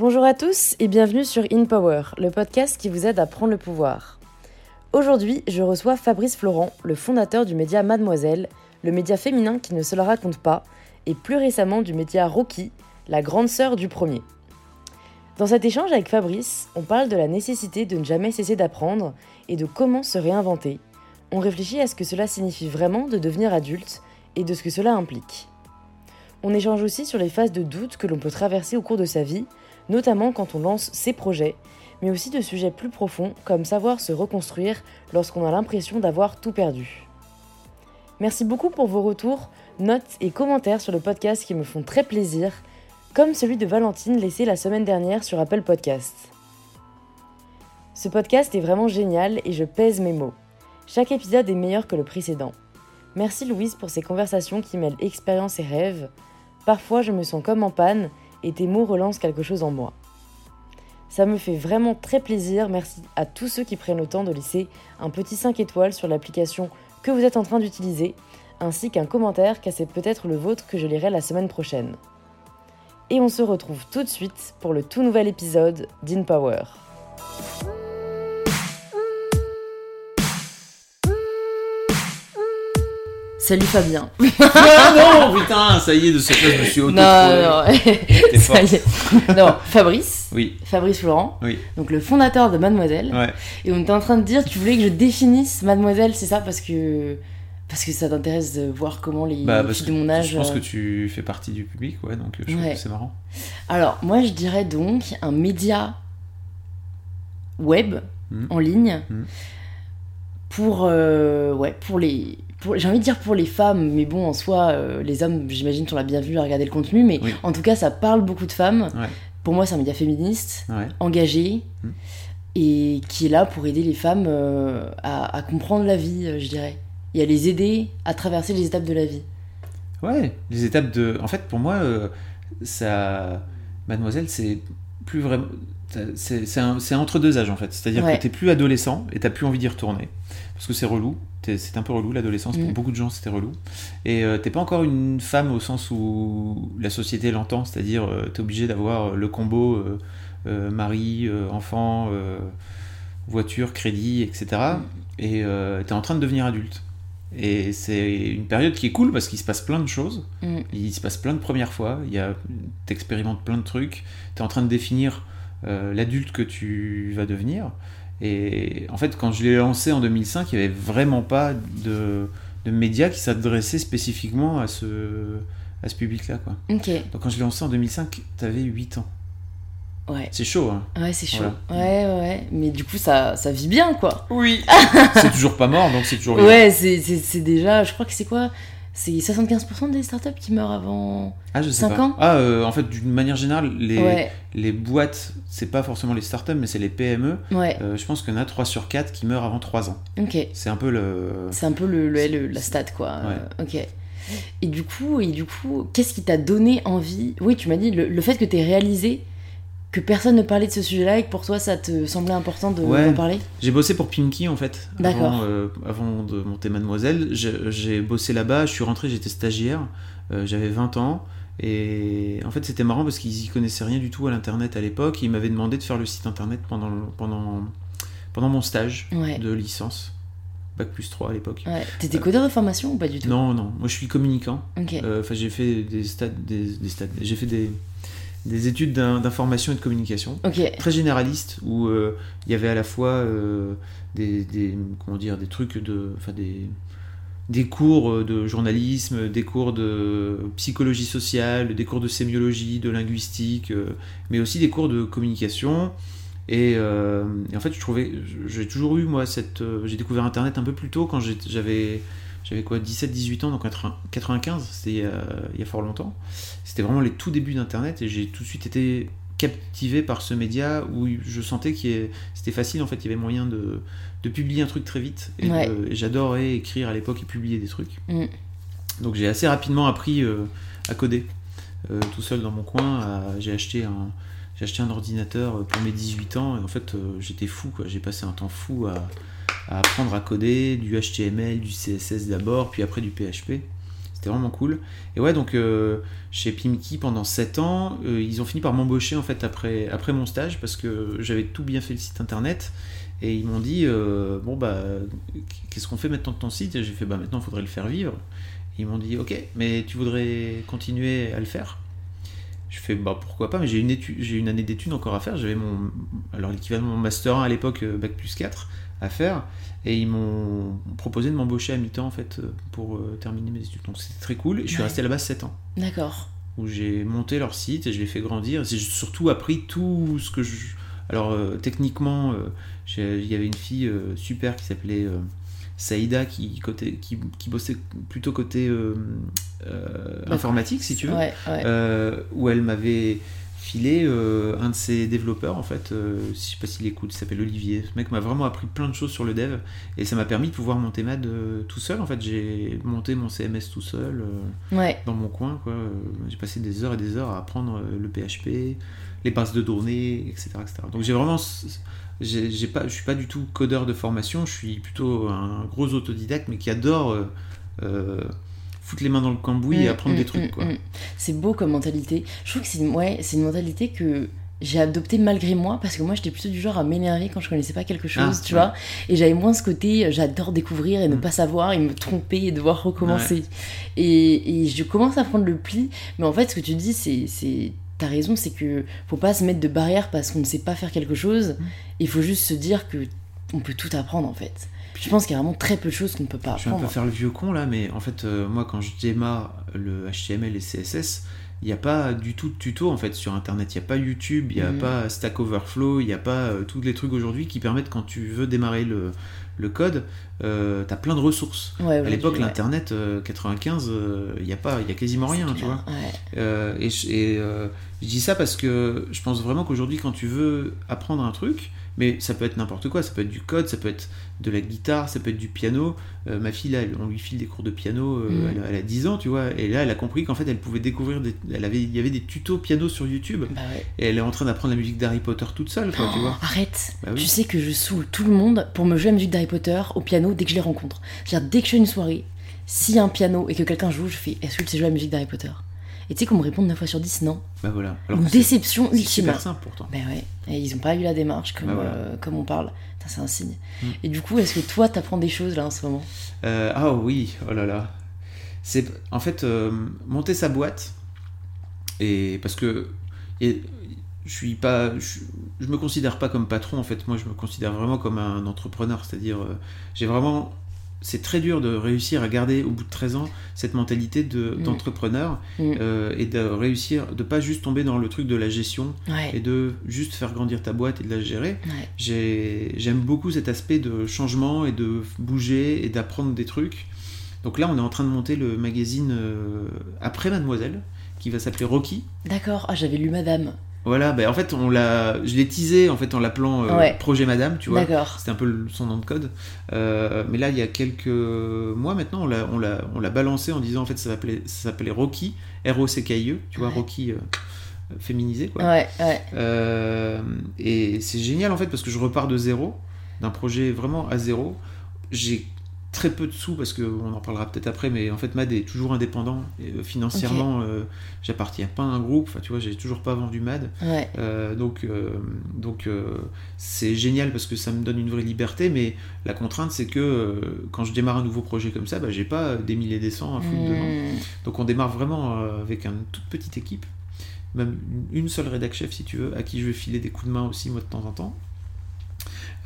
Bonjour à tous et bienvenue sur In Power, le podcast qui vous aide à prendre le pouvoir. Aujourd'hui, je reçois Fabrice Florent, le fondateur du média Mademoiselle, le média féminin qui ne se la raconte pas, et plus récemment du média Rocky, la grande sœur du premier. Dans cet échange avec Fabrice, on parle de la nécessité de ne jamais cesser d'apprendre et de comment se réinventer. On réfléchit à ce que cela signifie vraiment de devenir adulte et de ce que cela implique. On échange aussi sur les phases de doute que l'on peut traverser au cours de sa vie, notamment quand on lance ses projets, mais aussi de sujets plus profonds comme savoir se reconstruire lorsqu'on a l'impression d'avoir tout perdu. Merci beaucoup pour vos retours, notes et commentaires sur le podcast qui me font très plaisir, comme celui de Valentine laissé la semaine dernière sur Apple Podcast. Ce podcast est vraiment génial et je pèse mes mots. Chaque épisode est meilleur que le précédent. Merci Louise pour ces conversations qui mêlent expérience et rêve. Parfois je me sens comme en panne et tes mots relancent quelque chose en moi. Ça me fait vraiment très plaisir, merci à tous ceux qui prennent le temps de laisser un petit 5 étoiles sur l'application que vous êtes en train d'utiliser, ainsi qu'un commentaire car c'est peut-être le vôtre que je lirai la semaine prochaine. Et on se retrouve tout de suite pour le tout nouvel épisode d'InPower. Salut Fabien. Ah non, putain, ça y est, de ce fait, je me suis auto Non, non, ça y est. Non, Fabrice. Oui, Fabrice Florent, oui, donc le fondateur de Mademoiselle. ouais. Et on était en train de dire, tu voulais que je définisse Mademoiselle, c'est ça? Parce que parce que ça t'intéresse de voir comment les Bah, filles de mon âge. je pense euh, que tu fais partie du public, ouais, donc euh, je trouve Ouais. que c'est marrant. Alors, moi, je dirais donc un média web Mhm. en ligne Mhm. pour euh, ouais pour les j'ai envie de dire pour les femmes, mais bon, en soi, euh, les hommes, j'imagine, sont la bienvenue à regarder le contenu, mais Oui. en tout cas, ça parle beaucoup de femmes. Ouais. Pour moi, c'est un média féministe, Ouais. engagé, Mhm. et qui est là pour aider les femmes euh, à, à comprendre la vie, euh, je dirais, et à les aider à traverser les étapes de la vie. Ouais, les étapes de. En fait, pour moi, ça. Mademoiselle, c'est plus vraiment. C'est entre deux âges en fait. C'est-à-dire Ouais. que t'es plus adolescent et t'as plus envie d'y retourner. Parce que c'est relou. C'est un peu relou l'adolescence. Pour Mm. beaucoup de gens, c'était relou. Et euh, t'es pas encore une femme au sens où la société l'entend. C'est-à-dire, euh, t'es obligé d'avoir le combo euh, euh, mari, euh, enfant, euh, voiture, crédit, etc. Et euh, t'es en train de devenir adulte. Et c'est une période qui est cool parce qu'il se passe plein de choses. Mm. Il se passe plein de premières fois. Il y a, t'expérimentes plein de trucs. T'es en train de définir euh, l'adulte que tu vas devenir. Et en fait, quand je l'ai lancé en 2005, il n'y avait vraiment pas de, de médias qui s'adressaient spécifiquement à ce, à ce public-là. Quoi. Donc quand je l'ai lancé en 2005, t'avais 8 ans. ouais. C'est chaud, hein Ouais, c'est chaud. Voilà. Ouais, ouais. Mais du coup, ça, ça vit bien, quoi. Oui C'est toujours pas mort, donc c'est toujours vivant. Ouais, c'est c'est- c'est déjà. Je crois que c'est quoi? C'est 75% des startups qui meurent avant. Ah, je sais Cinq pas. ans Ah, euh, en fait, d'une manière générale, les, Ouais, les boîtes, c'est pas forcément les startups, mais c'est les PME. ouais, Euh, je pense qu'il y en a 3 sur 4 qui meurent avant 3 ans. ok. C'est un peu le. C'est un peu le, le- le- la stat, quoi. Ouais. Ok. Et du coup, et du coup qu'est-ce qui t'a donné envie? Oui, tu m'as dit le, le fait que t'aies réalisé que personne ne parlait de ce sujet-là et que pour toi, ça te semblait important de Ouais. d'en parler J'ai bossé pour Pimki en fait. D'accord. Avant, euh, avant de monter Mademoiselle, j'ai bossé là-bas. Je suis rentré, j'étais stagiaire. euh, J'avais 20 ans. Et en fait, c'était marrant parce qu'ils y connaissaient rien du tout à l'internet à l'époque. Ils m'avaient demandé de faire le site internet pendant, le- pendant, pendant mon stage Ouais. de licence. Bac plus 3 à l'époque. ouais. T'étais codeur de formation ou pas du tout? Non, non, moi je suis communicant. Ok. Euh, Enfin, j'ai fait des stades, des, des stades, j'ai fait des, des études d'in- d'information et de communication, Ok. très généralistes, où euh, il y avait à la fois euh, des, des, comment dire, des trucs de, enfin des, des cours de journalisme, des cours de psychologie sociale, des cours de sémiologie, de linguistique, euh, mais aussi des cours de communication. Et, euh, et en fait, je trouvais, j'ai toujours eu moi cette, euh, j'ai découvert Internet un peu plus tôt quand j'avais j'avais quoi 17-18 ans, donc 80 95, c'était il, y a- il y a fort longtemps. C'était vraiment les tout débuts d'Internet et j'ai tout de suite été captivé par ce média où je sentais que c'était facile, en fait, il y avait moyen de, de publier un truc très vite. Et, Ouais. de- et j'adorais écrire à l'époque et publier des trucs. Mm. Donc j'ai assez rapidement appris euh, à coder, euh, tout seul dans mon coin. J'ai acheté un... J'ai acheté un ordinateur pour mes 18 ans et en fait euh, j'étais fou quoi. J'ai passé un temps fou à, apprendre à coder, du HTML, du CSS d'abord, puis après du PHP. C'était vraiment cool. Et ouais, donc euh, chez Pimki pendant 7 ans, euh, ils ont fini par m'embaucher en fait après, mon stage parce que j'avais tout bien fait le site internet. Et ils m'ont dit euh, Bon, bah, qu'est-ce qu'on fait maintenant de ton site? Et j'ai fait Bah, maintenant, il faudrait le faire vivre. Ils m'ont dit Ok, mais tu voudrais continuer à le faire? Je fais bah pourquoi pas, mais j'ai une, étude, j'ai une année d'études encore à faire. J'avais mon alors l'équivalent de mon master 1 à l'époque, bac plus 4 à faire. Et ils m'ont proposé de m'embaucher à mi-temps en fait pour euh, terminer mes études. Donc c'était très cool. Et je suis Ouais. resté là-bas 7 ans. D'accord. Où j'ai monté leur site et je l'ai fait grandir. J'ai surtout appris tout ce que je. Alors euh, techniquement, euh, il y avait une fille euh, super qui s'appelait Saïda qui, côté, qui, qui bossait plutôt côté informatique si tu veux. Ouais, ouais. Où elle m'avait filé euh, un de ses développeurs en fait, euh, je sais pas s'il écoute, il s'appelle Olivier. Ce mec m'a vraiment appris plein de choses sur le dev et ça m'a permis de pouvoir monter Mad euh, tout seul en fait. J'ai monté mon CMS tout seul euh, ouais. dans mon coin quoi. J'ai passé des heures et des heures à apprendre euh, le PHP, les bases de données, etc. etc. Donc j'ai vraiment j'ai pas, je suis pas du tout codeur de formation, je suis plutôt un gros autodidacte mais qui adore foutre les mains dans le cambouis et Mm, apprendre mm, des trucs mm, quoi. mm. C'est beau comme mentalité. Je trouve que c'est une, ouais, c'est une mentalité que j'ai adoptée malgré moi parce que moi j'étais plutôt du genre à m'énerver quand je connaissais pas quelque chose, Ah, tu ouais. vois. Et j'avais moins ce côté euh, j'adore découvrir et ne Mm. pas savoir et me tromper et devoir recommencer. Et, et je commence à prendre le pli. Mais en fait, ce que tu dis, c'est. c'est T'as raison, c'est que faut pas se mettre de barrière parce qu'on ne sait pas faire quelque chose. Mm. Il faut juste se dire que on peut tout apprendre en fait. Je pense qu'il y a vraiment très peu de choses qu'on ne peut pas Je vais un peu apprendre. faire le vieux con là, mais en fait, euh, moi quand je démarre le HTML et CSS, il n'y a pas du tout de tuto en fait sur internet. Il n'y a pas YouTube, il n'y a Mhm. pas Stack Overflow, il n'y a pas euh, tous les trucs aujourd'hui qui permettent quand tu veux démarrer le, le code, euh, tu as plein de ressources. Ouais, À l'époque, ouais. l'internet euh, 95, euh, il n'y a pas, il a quasiment rien, tu vois. ouais. Euh, et je dis ça parce que je pense vraiment qu'aujourd'hui, quand tu veux apprendre un truc, mais ça peut être n'importe quoi, ça peut être du code, ça peut être de la guitare, ça peut être du piano. Euh, ma fille, là, on lui file des cours de piano, euh, Mm. elle, a- elle a 10 ans, tu vois, et là, elle a compris qu'en fait, elle pouvait découvrir, des, elle avait, il y avait des tutos piano sur YouTube, Bah ouais. et elle est en train d'apprendre la musique d'Harry Potter toute seule, quoi, tu vois. Arrête Bah oui. Tu sais que je saoule tout le monde pour me jouer la musique d'Harry Potter au piano dès que je les rencontre. C'est-à-dire, dès que je fais une soirée, s'il y a un piano et que quelqu'un joue, je fais Est-ce que tu sais jouer la musique d'Harry Potter? Et tu sais qu'on me répond 9 fois sur 10 non. Bah voilà. Une c'est- déception c'est ultime. super simple pourtant. Ben ouais, et ils ont pas eu la démarche comme, Bah voilà. euh, comme on parle. C'est un signe. Mm. Et du coup, est-ce que toi, t'apprends des choses là en ce moment? Euh, ah oui, oh là là. C'est en fait euh, monter sa boîte et parce que et, je suis pas, je, je me considère pas comme patron en fait. Moi, je me considère vraiment comme un entrepreneur. C'est-à-dire, j'ai vraiment, c'est très dur de réussir à garder au bout de 13 ans cette mentalité de- Mm. d'entrepreneur Mm. euh, et de réussir, de pas juste tomber dans le truc de la gestion Ouais. et de juste faire grandir ta boîte et de la gérer. ouais. J'aime beaucoup cet aspect de changement et de bouger et d'apprendre des trucs. Donc là, on est en train de monter le magazine euh, après Mademoiselle, qui va s'appeler Rocky. D'accord. Ah, j'avais lu Madame. Voilà, ben en fait, on l'a, je l'ai teasé en fait en l'appelant euh, Ouais. Projet Madame, tu vois. D'accord. C'était un peu son nom de code. Euh, mais là, il y a quelques mois maintenant, on l'a, balancé en disant en fait ça s'appelait, Rocky, R-O-C-K-I-E, tu vois, Ouais. Rocky euh, féminisé quoi. Ouais, et c'est génial en fait parce que je repars de zéro, d'un projet vraiment à zéro. J'ai très peu de sous parce qu'on en parlera peut-être après, mais en fait Mad est toujours indépendant et, euh, financièrement. euh, J'appartiens pas à un groupe, enfin tu vois, j'ai toujours pas vendu Mad. Ouais. Euh, donc donc c'est génial parce que ça me donne une vraie liberté, mais la contrainte c'est que quand je démarre un nouveau projet comme ça, bah, j'ai pas des mille et des cents à foutre dedans. Mm. Donc on démarre vraiment avec une toute petite équipe, même une seule rédac chef si tu veux, à qui je vais filer des coups de main aussi moi de temps en temps.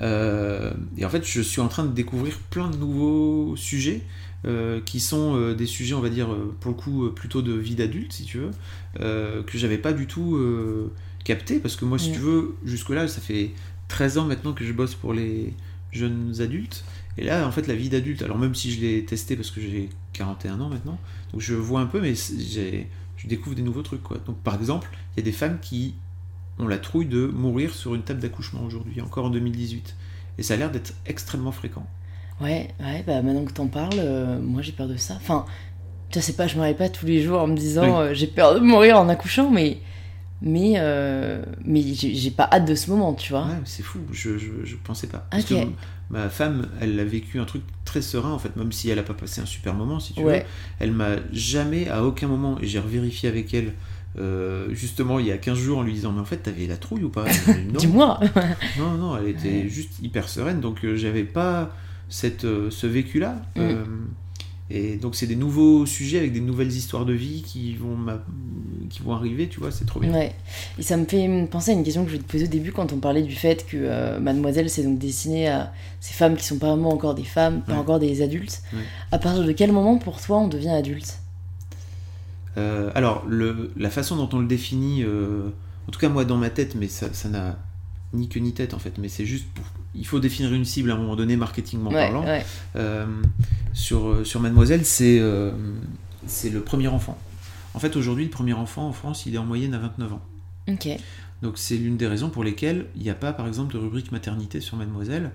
Euh, et en fait, je suis en train de découvrir plein de nouveaux sujets euh, qui sont euh, des sujets, on va dire, euh, pour le coup, plutôt de vie d'adulte, si tu veux, que j'avais pas du tout capté, parce que moi, si tu veux, jusque-là, ça fait 13 ans maintenant que je bosse pour les jeunes adultes. Et là, en fait, la vie d'adulte, alors même si je l'ai testé parce que j'ai 41 ans maintenant, donc je vois un peu, mais je découvre des nouveaux trucs. Quoi. Donc, par exemple, il y a des femmes qui ont la trouille de mourir sur une table d'accouchement aujourd'hui, encore en 2018. Et ça a l'air d'être extrêmement fréquent. Ouais, ouais, bah maintenant que t'en parles, euh, moi j'ai peur de ça. Enfin, je sais pas, je me pas tous les jours en me disant Oui. euh, j'ai peur de mourir en accouchant, mais mais, euh, mais j'ai pas hâte de ce moment, tu vois. Ouais, c'est fou, je, je, je pensais pas. Parce que ma femme, elle a vécu un truc très serein, en fait, même si elle a pas passé un super moment, si tu Ouais. veux. Elle m'a jamais, à aucun moment, et j'ai revérifié avec elle, euh, justement, il y a 15 jours, en lui disant, mais en fait, t'avais la trouille ou pas? Dis-moi. non, non, elle était juste hyper sereine, donc euh, j'avais pas cette, euh, ce vécu-là. Mm. Et donc, c'est des nouveaux sujets avec des nouvelles histoires de vie qui vont, qui vont arriver, tu vois, c'est trop bien. Ouais. Et ça me fait penser à une question que je te poser au début quand on parlait du fait que Mademoiselle s'est donc destinée à ces femmes qui sont pas vraiment encore des femmes, pas Ouais. encore des adultes. À partir de quel moment pour toi on devient adulte? Euh, alors, le, la façon dont on le définit, euh, en tout cas moi dans ma tête, mais ça n'a ni queue ni tête en fait, mais c'est juste pour... Il faut définir une cible à un moment donné, marketingment Ouais, parlant. ouais. Euh, sur, sur Mademoiselle, c'est c'est le premier enfant. En fait, aujourd'hui, le premier enfant en France, il est en moyenne à 29 ans. Ok. Donc c'est l'une des raisons pour lesquelles il n'y a pas, par exemple, de rubrique maternité sur Mademoiselle,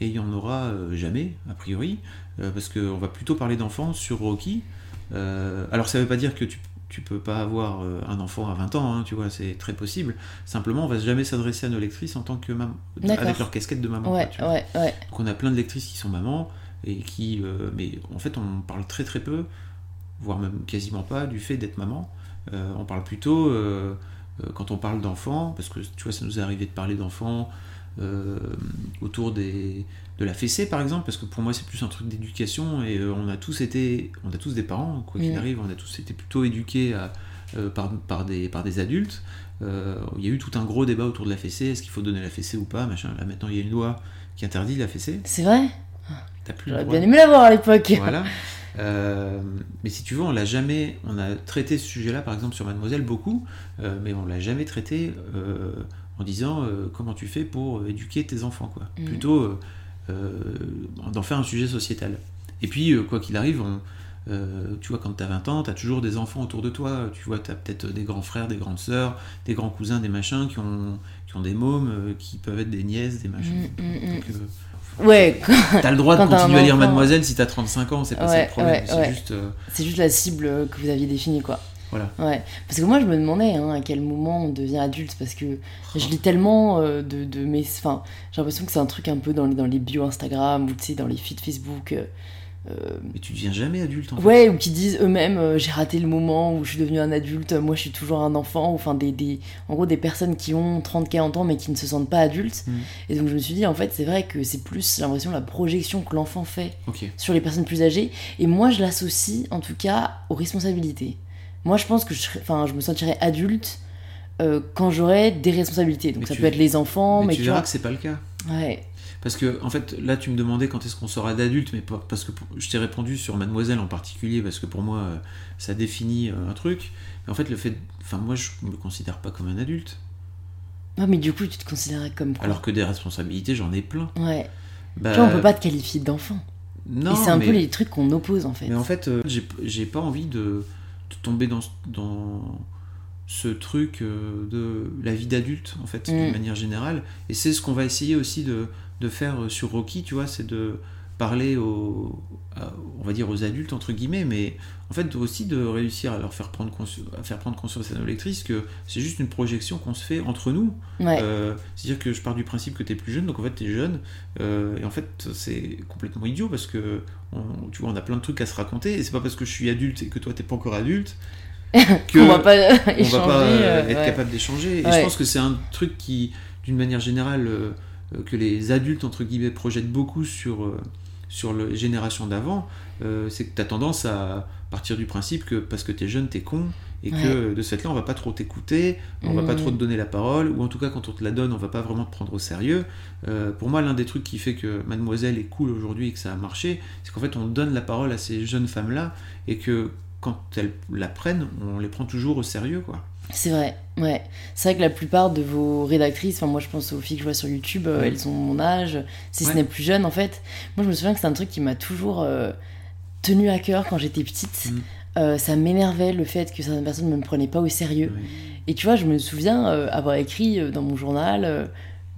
et il n'y en aura jamais, a priori, parce qu'on va plutôt parler d'enfants sur Rocky. Euh, alors ça ne veut pas dire que tu tu peux pas avoir euh, un enfant à 20 ans, hein, tu vois, c'est très possible. Simplement, on va jamais s'adresser à nos lectrices en tant que maman, avec leur casquette de maman. Ouais, quoi, tu vois. ouais, ouais. Donc on a plein de lectrices qui sont mamans et qui, euh, mais en fait, on parle très très peu, voire même quasiment pas, du fait d'être maman. Euh, on parle plutôt quand on parle d'enfants, parce que tu vois, ça nous est arrivé de parler d'enfants euh, autour des, de la fessée par exemple, parce que pour moi c'est plus un truc d'éducation et euh, on a tous été, on a tous des parents, quoi qu'il arrive, on a tous été plutôt éduqués à- euh, par, par, des, par des adultes. Il y a eu tout un gros débat autour de la fessée, est-ce qu'il faut donner la fessée ou pas, machin. Là maintenant il y a une loi qui interdit la fessée. C'est vrai T'as plus J'aurais bien aimé l'avoir à l'époque. Voilà. Euh, mais si tu veux, on l'a jamais. On a traité ce sujet-là, par exemple, sur Mademoiselle, beaucoup, euh, mais on l'a jamais traité euh, en disant euh, comment tu fais pour euh, éduquer tes enfants, quoi. Mm. Plutôt euh, d'en faire un sujet sociétal. Et puis, quoi qu'il arrive, on- euh, tu vois, quand tu as 20 ans, tu as toujours des enfants autour de toi. Tu vois, tu as peut-être des grands frères, des grandes sœurs, des grands cousins, des machins qui ont, qui ont des mômes, euh, qui peuvent être des nièces, des machins. Mm, mm. Donc, euh, Ouais, T'as le droit de continuer à lire. Mademoiselle si t'as 35 ans, c'est pas ça le problème. ouais, c'est ouais. juste. c'est juste la cible que vous aviez définie, quoi. Voilà. Ouais. Parce que moi, je me demandais hein, à quel moment on devient adulte, parce que je lis tellement euh, de, de mes. Enfin, j'ai l'impression que c'est un truc un peu dans les, dans les bios Instagram ou tu sais, dans les feeds Facebook. euh, euh, Mais tu deviens jamais adulte en fait. Ouais, ou qui disent eux-mêmes euh, j'ai raté le moment où je suis devenu un adulte, moi je suis toujours un enfant, ou enfin des, des en gros des personnes qui ont 30-40 ans mais qui ne se sentent pas adultes. Mm. Et donc je me suis dit en fait c'est vrai que c'est plus j'ai l'impression la projection que l'enfant fait sur les personnes plus âgées et moi je l'associe en tout cas aux responsabilités. Moi je pense que je, serais- je me sentirais adulte euh, quand j'aurais des responsabilités. Donc Mais ça tu- peut être les enfants, mais, mais, tu verras que c'est pas le cas. Ouais. Parce que, en fait, là, tu me demandais quand est-ce qu'on sera d'adulte, mais pas- parce que pour- je t'ai répondu sur Mademoiselle en particulier, parce que pour moi, euh, ça définit euh, un truc. Mais en fait, le fait. Enfin, moi, je me considère pas comme un adulte. Ouais, mais du coup tu te considérais comme quoi? Alors que des responsabilités, j'en ai plein. Ouais. Bah, Tu vois, on peut pas te qualifier d'enfant. Non, et c'est un mais... peu les trucs qu'on oppose en fait. Mais en fait, j'ai pas envie de tomber dans, ce- dans ce truc euh, de la vie d'adulte, en fait, Mm. d'une manière générale. Et c'est ce qu'on va essayer aussi de, de faire euh, sur Rocky, tu vois, c'est de parler aux, à- on va dire aux adultes, entre guillemets, mais en fait aussi de réussir à leur faire prendre, consci- à faire prendre conscience à nos lectrices que c'est juste une projection qu'on se fait entre nous. Ouais. Euh, C'est-à-dire que je pars du principe que tu es plus jeune, donc en fait tu es jeune, euh, et en fait c'est complètement idiot parce que on- tu vois, on a plein de trucs à se raconter, et c'est pas parce que je suis adulte et que toi t'es pas encore adulte que on va pas on échanger. va pas euh, euh, être ouais. capable d'échanger. Et Ouais. je pense que c'est un truc qui, d'une manière générale, euh, euh, que les adultes entre guillemets projettent beaucoup sur euh, sur les générations d'avant, euh, c'est que tu as tendance à partir du principe que parce que tu es jeune, tu es con, et que de cette là, on va pas trop t'écouter, on va pas Mhm. trop te donner la parole, ou en tout cas quand on te la donne, on va pas vraiment te prendre au sérieux. Euh, pour moi, l'un des trucs qui fait que Mademoiselle est cool aujourd'hui et que ça a marché, c'est qu'en fait on donne la parole à ces jeunes femmes-là, et que quand elles la prennent, on les prend toujours au sérieux, quoi. C'est vrai, ouais. C'est vrai que la plupart de vos rédactrices, enfin moi je pense aux filles que je vois sur YouTube, euh, elles ont mon âge, si Ouais. ce n'est plus jeune en fait. Moi je me souviens que c'est un truc qui m'a toujours euh, tenu à cœur quand j'étais petite. Mm. Euh, ça m'énervait le fait que certaines personnes ne me prenaient pas au sérieux. Et tu vois, je me souviens avoir écrit dans mon journal, euh,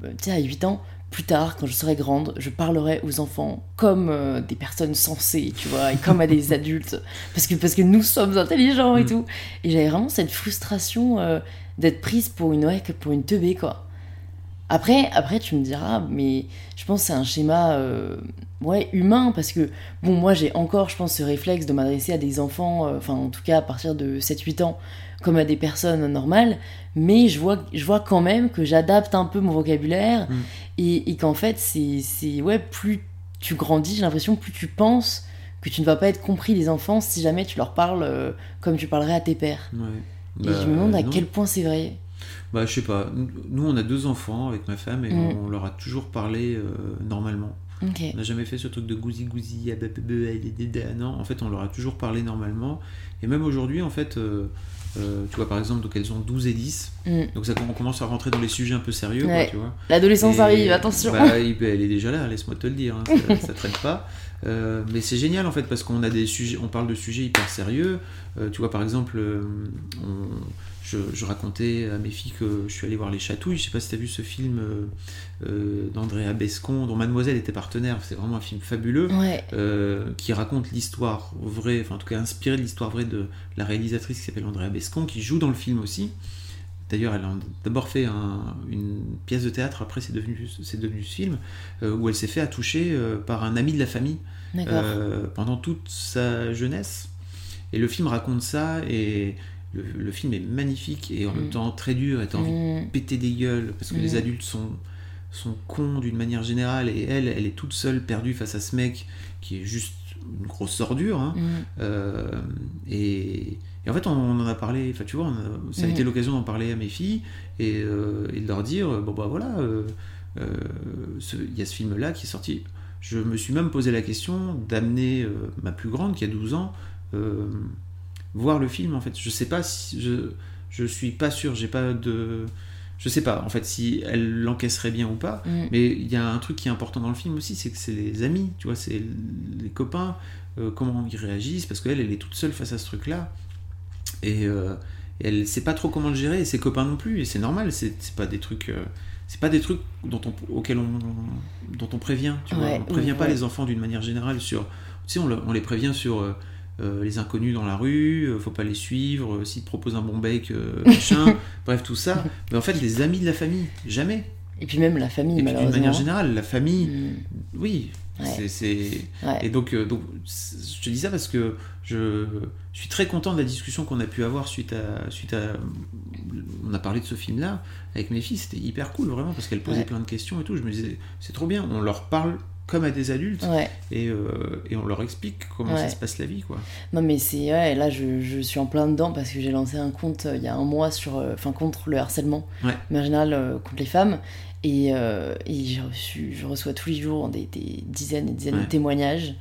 tu sais, à 8 ans, plus tard, quand je serai grande, je parlerai aux enfants comme euh, des personnes sensées, tu vois, et comme à des adultes, parce que, parce que nous sommes intelligents et Mm. tout. Et j'avais vraiment cette frustration euh, d'être prise pour une ouais, que pour une teubée quoi. Après, après tu me diras, mais je pense que c'est un schéma euh, ouais, humain parce que bon moi j'ai encore je pense ce réflexe de m'adresser à des enfants, enfin en tout cas à partir de 7-8 ans comme à des personnes normales, mais je vois, je vois quand même que j'adapte un peu mon vocabulaire Mm. et, et qu'en fait c'est ouais plus tu grandis j'ai l'impression plus tu penses que tu ne vas pas être compris des enfants si jamais tu leur parles euh, comme tu parlerais à tes pères. Ouais. Et Bah, je me demande à non. quel point c'est vrai. Bah, je sais pas. Nous, on a deux enfants avec ma femme et Mm. on leur a toujours parlé euh, normalement. On n'a jamais fait ce truc de gousi gousi, ah bah, bah, bah, dédé. Non, en fait, on leur a toujours parlé normalement. Et même aujourd'hui, en fait, euh, euh, tu vois, par exemple, donc elles ont 12 et 10. Mm. Donc ça, on commence à rentrer dans les sujets un peu sérieux, quoi, Ouais. tu vois. L'adolescence Et- arrive, attention. bah, elle est déjà là, laisse-moi te le dire, hein, ça, ça traite pas. Euh, mais c'est génial en fait parce qu'on a des sujets, on parle de sujets hyper sérieux. Euh, tu vois par exemple, on- je, je racontais à mes filles que je suis allé voir Les Chatouilles. Je sais pas si tu as vu ce film euh, euh, d'Andrea Bescon dont Mademoiselle était partenaire. C'est vraiment un film fabuleux. Ouais. euh, qui raconte l'histoire vraie, enfin en tout cas inspiré de l'histoire vraie de la réalisatrice qui s'appelle Andrea Bescon, qui joue dans le film aussi. D'ailleurs, elle a d'abord fait un- une pièce de théâtre, après c'est devenu, c'est devenu ce film, euh, où elle s'est fait attoucher euh, par un ami de la famille euh, pendant toute sa jeunesse. Et le film raconte ça, et le, le film est magnifique et en Mm. même temps très dur, et t'as envie de Mm. péter des gueules, parce que Mm. les adultes sont, sont cons d'une manière générale, et elle, elle est toute seule perdue face à ce mec qui est juste une grosse ordure. hein. Mm. Euh, et, et en fait, on, on en a parlé, enfin tu vois, a- ça a été l'occasion d'en parler à mes filles et, euh, et de leur dire, bon bah voilà, euh, euh, il y a ce film-là qui est sorti. Je me suis même posé la question d'amener ma plus grande, qui a 12 ans, voir le film en fait. Je sais pas si. Je, je suis pas sûr, j'ai pas de. Je sais pas en fait si elle l'encaisserait bien ou pas. Mm. Mais il y a un truc qui est important dans le film aussi, c'est que c'est les amis, tu vois, c'est les copains, euh, comment ils réagissent, parce qu'elle, elle est toute seule face à ce truc-là. Et, euh, et elle sait pas trop comment le gérer, et ses copains non plus, et c'est normal, c'est pas des trucs. euh, c'est pas des trucs dont on, auxquels on, dont on prévient, tu vois. On prévient ouais, pas ouais. les enfants d'une manière générale sur. Tu sais, on, le- on les prévient sur euh, les inconnus dans la rue, euh, faut pas les suivre, euh, s'ils te proposent un bon bec, euh, machin, bref, tout ça. Mais en fait, les amis de la famille, jamais. Et puis même la famille, Et puis d'une malheureusement. manière générale, la famille, Mm. oui. Ouais. c'est-. Ouais. Et donc, je te dis ça parce que je, je suis très content de la discussion qu'on a pu avoir suite à, suite à. On a parlé de ce film-là avec mes filles, c'était hyper cool vraiment parce qu'elles posaient Ouais. plein de questions et tout. Je me disais, c'est trop bien, on leur parle comme à des adultes. Ouais. et, euh, et on leur explique comment Ouais. ça se passe la vie, quoi. Non mais c'est ouais, là je, je suis en plein dedans parce que j'ai lancé un compte euh, il y a un mois sur euh, enfin contre le harcèlement. Mais en général contre les femmes. Et, et j'ai reçu je reçois tous les jours des, des dizaines et dizaines de témoignages.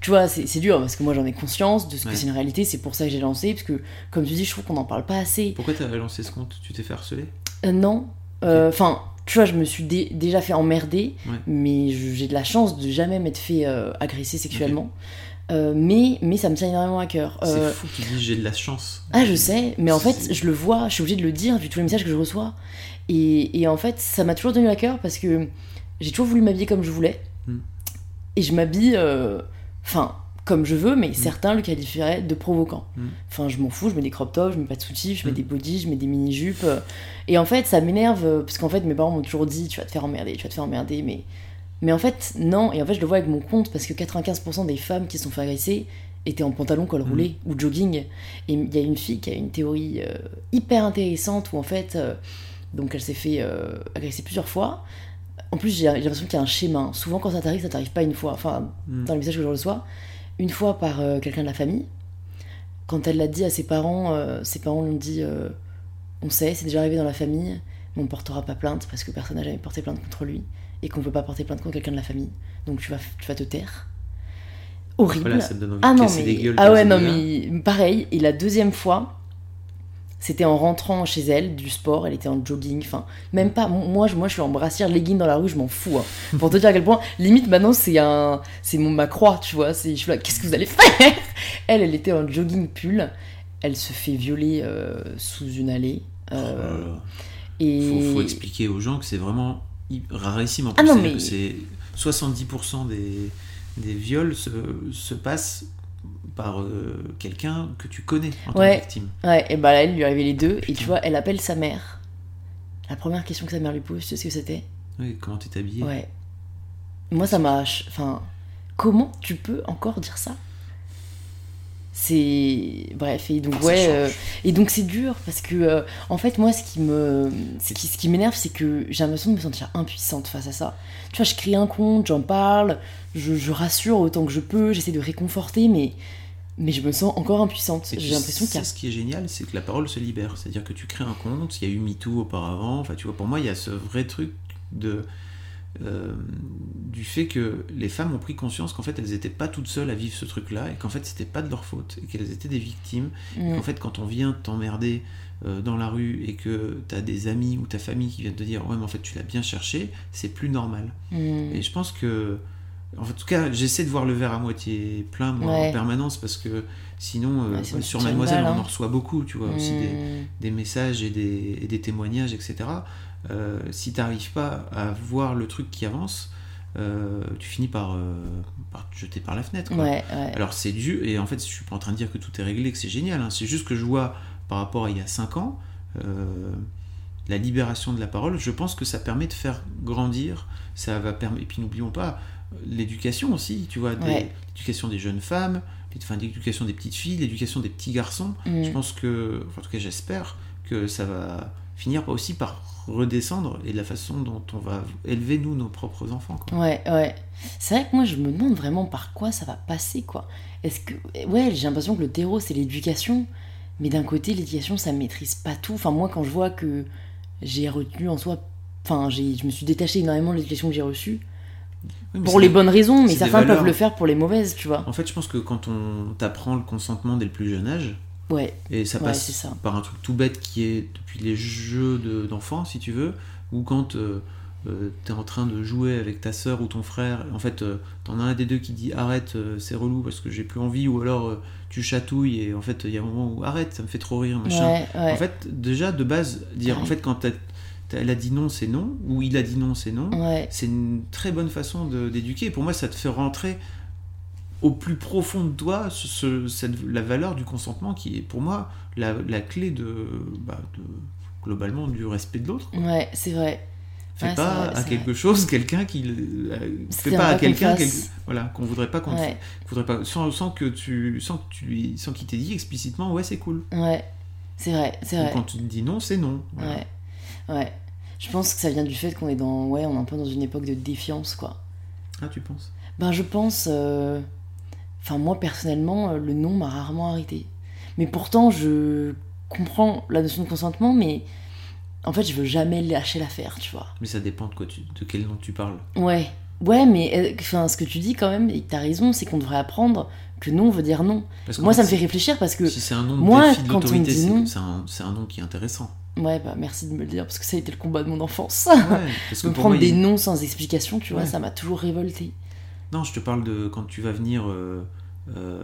Tu vois c'est c'est dur parce que moi j'en ai conscience de ce que c'est une réalité. C'est pour ça que j'ai lancé parce que comme tu dis je trouve qu'on n'en parle pas assez. Pourquoi tu as lancé ce compte? Tu t'es fait harceler? Non. Enfin tu vois je me suis dé- déjà fait emmerder Ouais. mais j'ai de la chance de jamais m'être fait euh, agresser sexuellement Euh, mais mais ça me tient énormément à cœur Euh, C'est fou que tu dis j'ai de la chance. ah, je sais, mais en fait, je le vois, je suis obligée de le dire vu tous les messages que je reçois. Et, et en fait, ça m'a toujours tenu à cœur parce que j'ai toujours voulu m'habiller comme je voulais. Mm. Et je m'habille, euh, enfin, comme je veux, mais certains le qualifieraient de provoquant. Mm. Enfin, je m'en fous, je mets des crop tops, je mets pas de soutifs, je mets Mm. des bodys, je mets des mini-jupes. euh, Et en fait, ça m'énerve euh, parce qu'en fait, mes parents m'ont toujours dit tu vas te faire emmerder, tu vas te faire emmerder, mais. Mais en fait, non, et en fait, je le vois avec mon compte parce que 95% des femmes qui se sont fait agresser étaient en pantalon col Mm. roulé ou jogging. Et il y a une fille qui a une théorie euh, hyper intéressante où en fait, euh, donc elle s'est fait euh, agresser plusieurs fois. En plus, j'ai l'impression qu'il y a un schéma. Souvent, quand ça t'arrive, ça t'arrive pas une fois. Enfin, Mm. dans les messages que je reçois, une fois par euh, quelqu'un de la famille. Quand elle l'a dit à ses parents, euh, ses parents lui ont dit euh, On sait, c'est déjà arrivé dans la famille, mais on ne portera pas plainte parce que personne n'a jamais porté plainte contre lui et qu'on ne peut pas porter plainte contre quelqu'un de la famille. Donc tu vas, tu vas te taire. Horrible. Voilà, ça me donne envie Ah de non, mais... des gueules. ah ouais, non, mais pareil. Et la deuxième fois, c'était en rentrant chez elle du sport. Elle était en jogging. Enfin, même pas. Moi, je, moi, je suis en brassière, legging dans la rue, je m'en fous. hein. Pour te dire à quel point, limite, maintenant, c'est un. C'est mon ma croix, tu vois. C'est, je suis là, qu'est-ce que vous allez faire? Elle, elle était en jogging pull. Elle se fait violer euh, sous une allée. Oh Euh, là. et... faut, faut expliquer aux gens que c'est vraiment rarissime en Ah plus. non, C'est-à-dire mais- que c'est 70% des, des viols se, se passent par euh, quelqu'un que tu connais en tant Ouais. que victime. Ouais, et bah là, elle lui arrivait les deux, et tu vois, elle appelle sa mère. La première question que sa mère lui pose, tu sais ce que c'était? Oui, comment t'es habillé Ouais. Moi, ça m'a. Enfin, comment tu peux encore dire ça? C'est. Bref, et donc, ouais. euh, Et donc, c'est dur parce que, euh, en fait, moi, ce qui me. Ce qui, ce qui m'énerve, c'est que j'ai l'impression de me sentir impuissante face à ça. Tu vois, je crée un compte, j'en parle, je, je rassure autant que je peux, j'essaie de réconforter, mais. Mais je me sens encore impuissante. Et J'ai l'impression qu'il y a. ce qui est génial, c'est que la parole se libère. C'est-à-dire que tu crées un compte, il y a eu MeToo auparavant. Enfin, tu vois, pour moi, il y a ce vrai truc de euh, du fait que les femmes ont pris conscience qu'en fait, elles n'étaient pas toutes seules à vivre ce truc-là et qu'en fait, c'était pas de leur faute et qu'elles étaient des victimes. En fait, quand on vient t'emmerder euh, dans la rue et que t'as des amis ou ta famille qui viennent te dire ouais, mais en fait, tu l'as bien cherché, c'est plus normal. Mm. Et je pense que, en tout cas, j'essaie de voir le verre à moitié plein moi, Ouais. en permanence parce que sinon, euh, Ouais, sur Mademoiselle, balle, on hein. en reçoit beaucoup, tu vois, aussi des, Mm. des messages et des, et des témoignages, etc. Euh, si t'arrives pas à voir le truc qui avance, euh, tu finis par, euh, par te jeter par la fenêtre. quoi. Ouais. Alors c'est dur, et en fait, je suis pas en train de dire que tout est réglé, que c'est génial. hein. C'est juste que je vois par rapport à il y a 5 ans, la libération de la parole, je pense que ça permet de faire grandir. Ça va permettre. Et puis n'oublions pas l'éducation aussi, tu vois, Ouais. l'éducation des jeunes femmes, l'éducation des petites filles, l'éducation des petits garçons. Mm. Je pense que, en tout cas, j'espère que ça va finir aussi par redescendre et de la façon dont on va élever nous nos propres enfants. quoi. Ouais, ouais. C'est vrai que moi, je me demande vraiment par quoi ça va passer, quoi. Est-ce que. Ouais, j'ai l'impression que le terreau, c'est l'éducation. Mais d'un côté, l'éducation, ça maîtrise pas tout. Enfin, moi, quand je vois que j'ai retenu en soi. Enfin, j'ai- je me suis détachée énormément de l'éducation que j'ai reçue. Oui, Pour les bonnes raisons, mais certains peuvent le faire pour les mauvaises, tu vois. En fait, je pense que quand on t'apprend le consentement dès le plus jeune âge, Ouais, et ça passe ça. par un truc tout bête qui est depuis les jeux de- d'enfants, si tu veux, ou quand euh, tu es en train de jouer avec ta soeur ou ton frère, en fait, euh, t'en as un des deux qui dit arrête, euh, c'est relou parce que j'ai plus envie, ou alors euh, tu chatouilles et en fait, il y a un moment où arrête, ça me fait trop rire, machin. ouais. En fait, déjà de base, dire en fait quand elle a dit non, c'est non, ou il a dit non, c'est non, ouais. c'est une très bonne façon d'éduquer. Pour moi, ça te fait rentrer au plus profond de toi ce- ce- cette, la valeur du consentement qui est pour moi la, la clé de, bah, de- globalement du respect de l'autre. Ouais, c'est vrai. Fais Ouais, pas vrai, à quelque chose quelqu'un qui euh, fais pas à quelqu'un voilà qu'on voudrait pas qu'on te- Ouais, voudrait pas sans, sans que tu sans que tu sans qu'il t'ait dit explicitement ouais c'est cool. ouais. C'est vrai, c'est Ou vrai. quand tu te dis non c'est non. Voilà. Ouais, ouais. Je pense que ça vient du fait qu'on est dans, ouais, on est un peu dans une époque de défiance, quoi. Ah tu penses? Ben, je pense, euh, enfin moi personnellement, euh, le non m'a rarement arrêté. Mais pourtant, je comprends la notion de consentement, mais en fait, je veux jamais lâcher l'affaire, tu vois. Mais ça dépend de quoi tu, de quel nom tu parles. Ouais, ouais, mais euh, enfin, ce que tu dis quand même, et t'as raison, c'est qu'on devrait apprendre que non veut dire non. Parce Moi, ça me fait réfléchir parce que, Si c'est un nom de moi, défi de quand on me dit non- c'est un, c'est un nom qui est intéressant. Ouais, bah merci de me le dire parce que ça a été le combat de mon enfance. Ouais, parce que me prendre moi, des il- noms sans explication, tu vois, Ouais. ça m'a toujours révolté. Non, je te parle de quand tu vas venir euh, euh,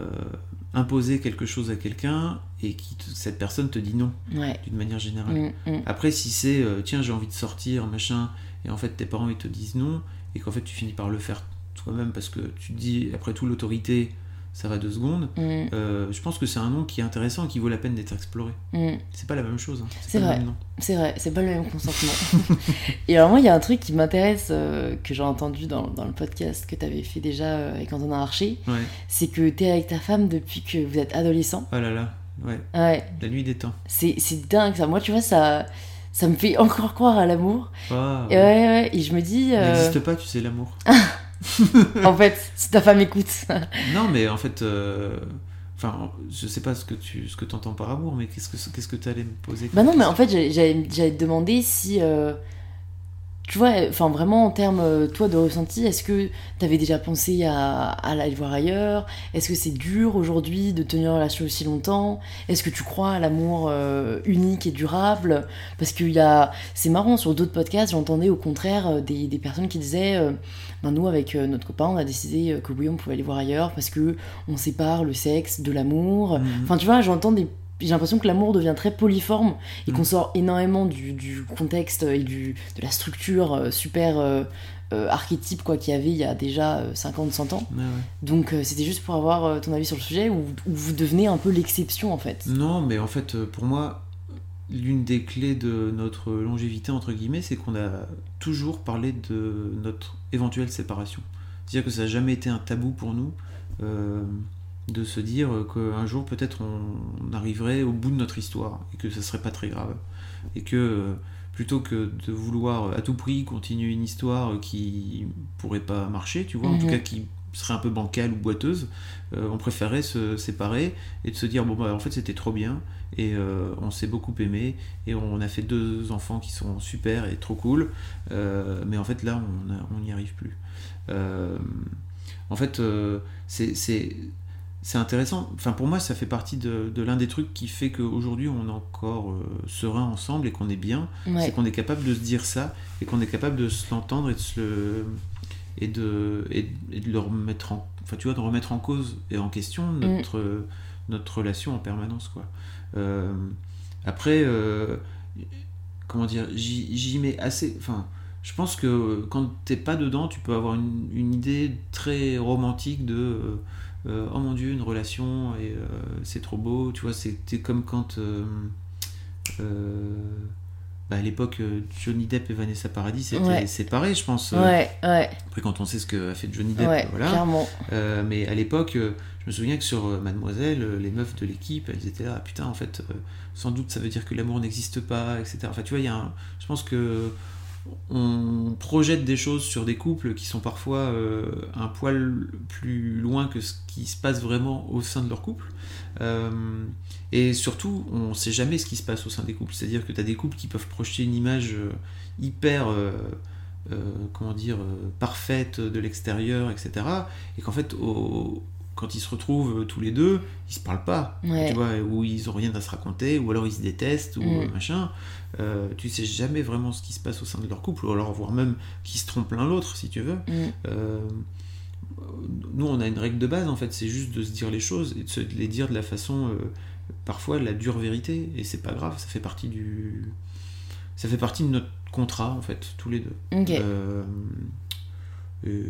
imposer quelque chose à quelqu'un et qui te- cette personne te dit non, Ouais. d'une manière générale. Mm, mm. Après, si c'est euh, tiens, j'ai envie de sortir, machin, et en fait tes parents ils te disent non, et qu'en fait tu finis par le faire toi-même parce que tu te dis, après tout, l'autorité, ça va deux secondes, Mm, euh, je pense que c'est un nom qui est intéressant et qui vaut la peine d'être exploré. mm. C'est pas la même chose. hein. C'est vrai. C'est vrai, c'est pas le même consentement. et alors moi, il y a un truc qui m'intéresse, euh, que j'ai entendu dans, dans le podcast que tu avais fait déjà euh, avec Antonin Archer, Ouais. c'est que tu es avec ta femme depuis que vous êtes adolescent. Oh là là, ouais. Ouais, La nuit des temps. c'est, dingue ça. Moi, tu vois, ça, ça me fait encore croire à l'amour. Ah, Et, ouais, ouais, et je me dis, euh, n'existe pas, tu sais, l'amour. en fait, si ta femme écoute. Non, mais en fait, euh, enfin, je sais pas ce que tu ce que entends par amour, mais qu'est-ce que qu'est-ce que tu allais me poser bah non, mais en fait, te demander si. euh, tu vois, enfin vraiment en termes, euh, toi, de ressenti, est-ce que t'avais déjà pensé à, à aller voir ailleurs? Est-ce que c'est dur aujourd'hui de tenir une relation aussi longtemps? Est-ce que tu crois à l'amour euh, unique et durable? Parce qu'il y a... C'est marrant, sur d'autres podcasts, j'entendais au contraire euh, des, des personnes qui disaient euh, ben, nous, avec notre copain, on a décidé que oui, on pouvait aller voir ailleurs parce que on sépare le sexe de l'amour. Mhm. Enfin, tu vois, j'entends des j'ai l'impression que l'amour devient très polyforme et Mm. qu'on sort énormément du, du contexte et du, de la structure euh, super euh, euh, archétype quoi qu'il y avait il y a déjà 50-100 ans. Ouais, ouais. Donc c'était juste pour avoir ton avis sur le sujet où, où vous devenez un peu l'exception en fait? Non, mais en fait, pour moi, l'une des clés de notre longévité, entre guillemets, c'est qu'on a toujours parlé de notre éventuelle séparation. C'est-à-dire que ça n'a jamais été un tabou pour nous euh, de se dire qu'un jour, peut-être, on, arriverait au bout de notre histoire et que ça serait pas très grave. Et que euh, plutôt que de vouloir à tout prix continuer une histoire qui pourrait pas marcher, tu vois, en tout Mhm. cas qui serait un peu bancale ou boiteuse, euh, on préférait se séparer et de se dire bon bah en fait c'était trop bien et euh, on s'est beaucoup aimé et on a fait deux enfants qui sont super et trop cool Euh, mais en fait là on n'y arrive plus en fait c'est c'est intéressant. Enfin pour moi ça fait partie de, de l'un des trucs qui fait qu'aujourd'hui on est encore euh, serein ensemble et qu'on est bien. Ouais. c'est qu'on est capable de se dire ça et qu'on est capable de se l'entendre et de se le et de et, et de le remettre en enfin tu vois de remettre en cause et en question notre notre relation en permanence quoi. Euh, après euh, comment dire j'y j'y mets assez enfin je pense que quand t'es pas dedans tu peux avoir une, une idée très romantique de euh, oh mon dieu une relation et euh, c'est trop beau tu vois c'était comme quand euh, bah, à l'époque Johnny Depp et Vanessa Paradis étaient Ouais. séparés je pense Ouais, ouais, après quand on sait ce que a fait Johnny Depp ouais, voilà clairement. euh, mais à l'époque, je me souviens que sur Mademoiselle, les meufs de l'équipe, elles étaient là, Ah, putain, en fait, sans doute ça veut dire que l'amour n'existe pas, etc. Enfin, tu vois, il y a un- je pense que on projette des choses sur des couples qui sont parfois euh, un poil plus loin que ce qui se passe vraiment au sein de leur couple. Euh, et surtout, on sait jamais ce qui se passe au sein des couples. C'est-à-dire que tu as des couples qui peuvent projeter une image euh, hyper, comment dire, parfaite de l'extérieur, etc. Et qu'en fait, au- quand ils se retrouvent euh, tous les deux, ils se parlent pas. Ouais. Tu vois, ou ils ont rien à se raconter, ou alors ils se détestent, ou Mm. machin. Euh, tu sais jamais vraiment ce qui se passe au sein de leur couple, ou alors voire même qu'ils se trompent l'un l'autre, si tu veux. Mm. Euh, nous, on a une règle de base, en fait, c'est juste de se dire les choses et de se les dire de la façon, euh, parfois, la dure vérité. Et c'est pas grave, ça fait partie du. Ça fait partie de notre contrat, en fait, tous les deux. Ok. Euh, et,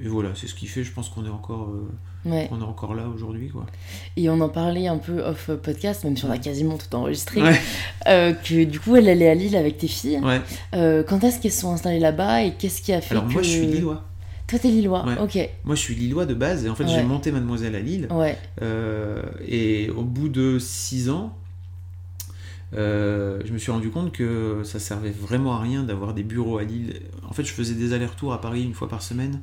et voilà, c'est ce qui fait, je pense qu'on est encore, euh, Ouais. est encore là aujourd'hui, quoi. Et on en parlait un peu off podcast, même si on a quasiment tout enregistré, Ouais, euh, que du coup elle allait à Lille avec tes filles. ouais. Euh, quand est-ce qu'elles se sont installées là-bas et qu'est-ce qui a fait Alors que... moi, je suis lillois. Toi t'es Lillois, ok. Moi, je suis lillois de base, et en fait, j'ai monté Mademoiselle à Lille. Euh, et au bout de 6 ans, euh, je me suis rendu compte que ça servait vraiment à rien d'avoir des bureaux à Lille. En fait, je faisais des allers-retours à Paris une fois par semaine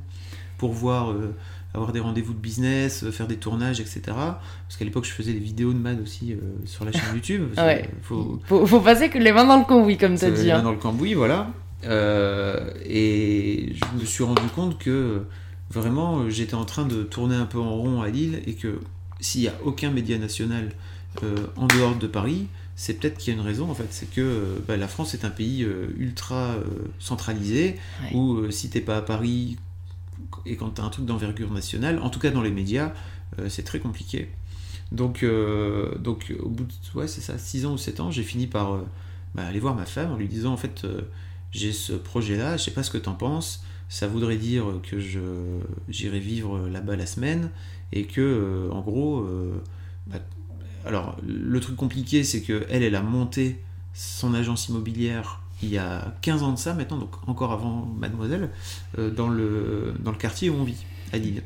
pour voir, euh, avoir des rendez-vous de business, euh, faire des tournages, etc. Parce qu'à l'époque, je faisais des vidéos de MAD aussi euh, sur la chaîne YouTube. Ouais. faut, faut, faut passer que les mains dans le cambouis comme t'as c'est dit. les mains hein. dans le cambouis, voilà. Et je me suis rendu compte que vraiment j'étais en train de tourner un peu en rond à Lille et que s'il n'y a aucun média national en dehors de Paris, c'est peut-être qu'il y a une raison en fait, c'est que euh, bah, la France est un pays euh, ultra euh, centralisé Ouais. où euh, si t'es pas à Paris et quand t'as un truc d'envergure nationale, en tout cas dans les médias, c'est très compliqué. Donc, donc au bout de ouais, c'est ça, 6 ans ou 7 ans, j'ai fini par bah, aller voir ma femme en lui disant en fait j'ai ce projet là, je sais pas ce que t'en penses, ça voudrait dire que je j'irai vivre là-bas la semaine et que en gros bah, alors le truc compliqué c'est que elle elle a monté son agence immobilière il y a 15 ans de ça maintenant donc encore avant mademoiselle euh, dans le dans le quartier où on vit à Lille.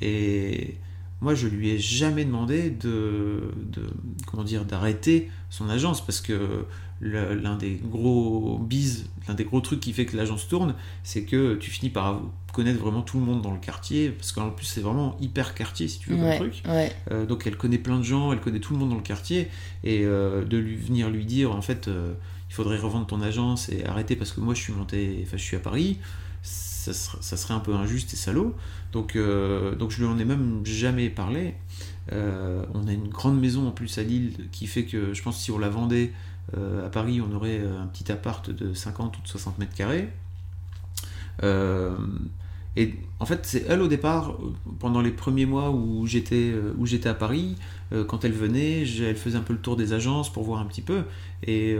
Et moi je lui ai jamais demandé de, de dire d'arrêter son agence parce que l'un des gros bises, l'un des gros trucs qui fait que l'agence tourne, c'est que tu finis par connaître vraiment tout le monde dans le quartier, parce qu'en plus c'est vraiment hyper quartier si tu veux Ouais, comme truc. ouais. Euh, donc elle connaît plein de gens, elle connaît tout le monde dans le quartier, et euh, de lui venir lui dire en fait euh, il faudrait revendre ton agence et arrêter parce que moi je suis monté, enfin je suis à Paris, ça serait, ça serait un peu injuste et salaud. Donc, donc je lui en ai même jamais parlé. On a une grande maison en plus à Lille qui fait que je pense que si on la vendait à Paris, on aurait euh, un petit appart de 50 ou de 60 mètres carrés. Euh, et en fait, c'est elle au départ, euh, pendant les premiers mois où j'étais euh, où j'étais à Paris, euh, quand elle venait, elle faisait un peu le tour des agences pour voir un petit peu. Et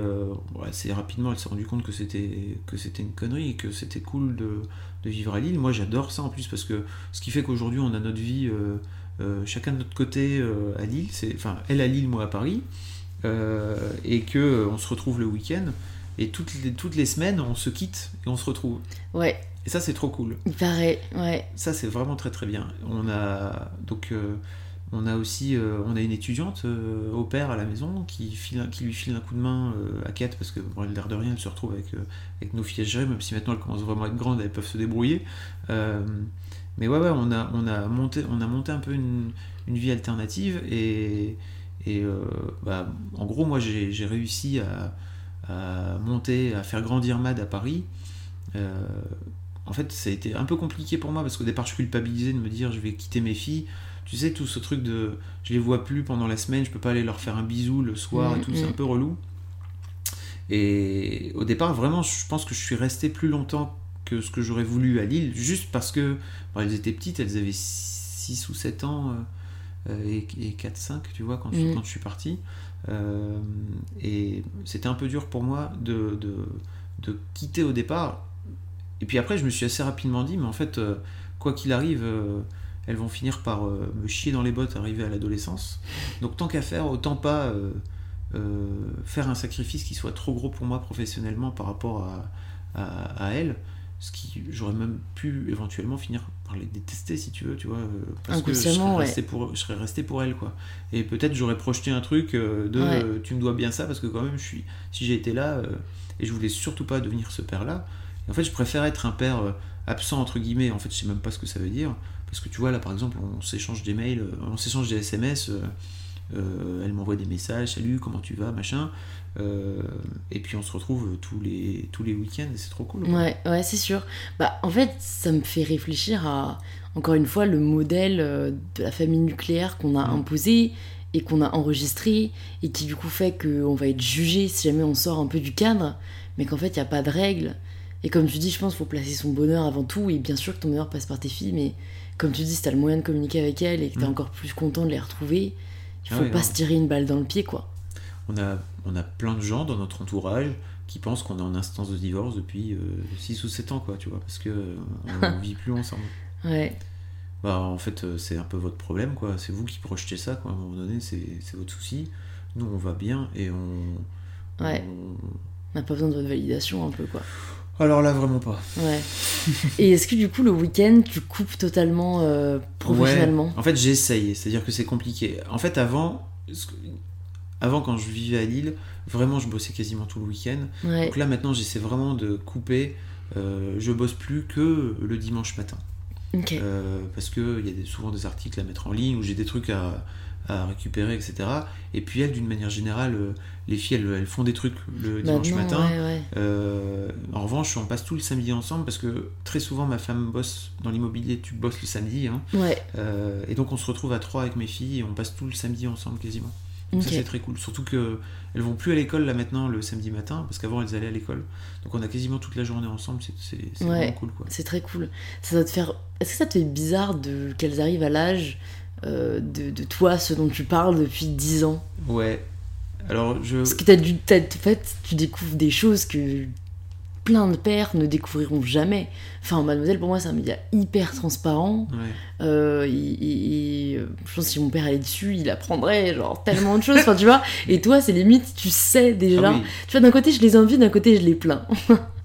assez rapidement, elle s'est rendue compte que c'était que c'était une connerie et que c'était cool de, vivre à Lille. Moi, j'adore ça en plus parce que ce qui fait qu'aujourd'hui, on a notre vie chacun de notre côté à Lille. Enfin elle à Lille, moi à Paris, et que on se retrouve le week-end. Et toutes les, toutes les semaines, on se quitte et on se retrouve. Ouais. Et ça, c'est trop cool. Il paraît, ouais. Ça, c'est vraiment très très bien. On a donc euh, on a aussi euh, on a une étudiante euh, au père à la maison qui, file, qui lui file un coup de main à Kate parce que bon, l'air de rien, elle se retrouve avec, avec nos filles à gérer, même si maintenant elles commencent vraiment à être grandes, elles peuvent se débrouiller. mais ouais, ouais, on a, on a, monté, on a monté un peu une, une vie alternative et, et bah, en gros, moi j'ai réussi à, à, monter, à faire grandir MAD à Paris en fait, ça a été un peu compliqué pour moi parce qu'au départ, je culpabilisais de me dire je vais quitter mes filles. Tu sais, tout ce truc de je les vois plus pendant la semaine, je peux pas aller leur faire un bisou le soir et tout, c'est un peu relou. Et au départ, vraiment, je pense que je suis resté plus longtemps que ce que j'aurais voulu à Lille, juste parce que elles étaient petites, elles avaient 6 ou 7 ans euh, et, 4-5, tu vois, quand, quand, je suis parti. Euh, et c'était un peu dur pour moi de, de, de quitter au départ et puis après, je me suis assez rapidement dit, mais en fait, euh, quoi qu'il arrive, elles vont finir par me chier dans les bottes arriver à l'adolescence. Donc tant qu'à faire, autant pas faire un sacrifice qui soit trop gros pour moi professionnellement par rapport à, à, elles. Ce qui, j'aurais même pu éventuellement finir par les détester si tu veux, tu vois, parce que je serais, resté pour, je serais resté pour elles, quoi. Et peut-être j'aurais projeté un truc de tu me dois bien ça parce que quand même je suis, si j'ai été là et je voulais surtout pas devenir ce père là, en fait, je préfère être un père euh, absent, entre guillemets. En fait, je sais même pas ce que ça veut dire. Parce que tu vois, là, par exemple, on s'échange des mails, euh, on s'échange des SMS. Euh, elle m'envoie des messages, salut, comment tu vas, machin. et puis on se retrouve tous les, tous les week-ends c'est trop cool. Ouais, ouais, c'est sûr. Bah, en fait, ça me fait réfléchir à, encore une fois, le modèle de la famille nucléaire qu'on a imposé et qu'on a enregistré et qui du coup fait qu'on va être jugé si jamais on sort un peu du cadre, mais qu'en fait, il n'y a pas de règles et comme tu dis, je pense qu'il faut placer son bonheur avant tout. Et bien sûr que ton bonheur passe par tes filles, mais comme tu dis, si t'as le moyen de communiquer avec elles et que t'es mm. encore plus content de les retrouver, il faut ah pas se tirer une balle dans le pied, quoi. On a, on a plein de gens dans notre entourage qui pensent qu'on est en instance de divorce depuis 6 euh, ou 7 ans, quoi, tu vois, parce que on vit plus ensemble. Ouais. Bah, en fait, euh, c'est un peu votre problème, quoi. C'est vous qui projetez ça, quoi. À un moment donné, c'est votre souci. Nous, on va bien et on. Ouais. On n'a pas besoin de votre validation, un peu, quoi. Alors là, vraiment pas. Ouais. Et est-ce que du coup, le week-end, tu coupes totalement euh, professionnellement? En fait, j'essaye. C'est-à-dire que c'est compliqué. En fait, avant, avant, quand je vivais à Lille, vraiment, je bossais quasiment tout le week-end. Donc là, maintenant, j'essaie vraiment de couper. Euh, je bosse plus que le dimanche matin. Euh, parce qu'il y a souvent des articles à mettre en ligne ou j'ai des trucs à, à récupérer, etc. Et puis elles, d'une manière générale, euh, les filles, elles, font des trucs le bah dimanche matin. Euh, en revanche, on passe tout le samedi ensemble parce que très souvent, ma femme bosse dans l'immobilier, tu bosses le samedi. Hein. Euh, et donc on se retrouve à trois avec mes filles et on passe tout le samedi ensemble quasiment. Donc ça c'est très cool. Surtout que elles vont plus à l'école là maintenant le samedi matin parce qu'avant elles allaient à l'école. Donc on a quasiment toute la journée ensemble. C'est vraiment cool quoi. C'est très cool. Ça doit te faire. Est-ce que ça te fait bizarre de qu'elles arrivent à l'âge euh, de, toi, ce dont tu parles depuis 10 ans. Ouais. Alors, je. Parce que t'as dû. en fait, tu découvres des choses que plein de pères ne découvriront jamais. Enfin, Mademoiselle, pour moi, c'est un média hyper transparent. Ouais. Euh, et, je pense que si mon père allait dessus, il apprendrait genre tellement de choses. enfin, tu vois. Et toi, c'est limite, tu sais déjà. Ah tu vois, d'un côté, je les envie, d'un côté, je les plains.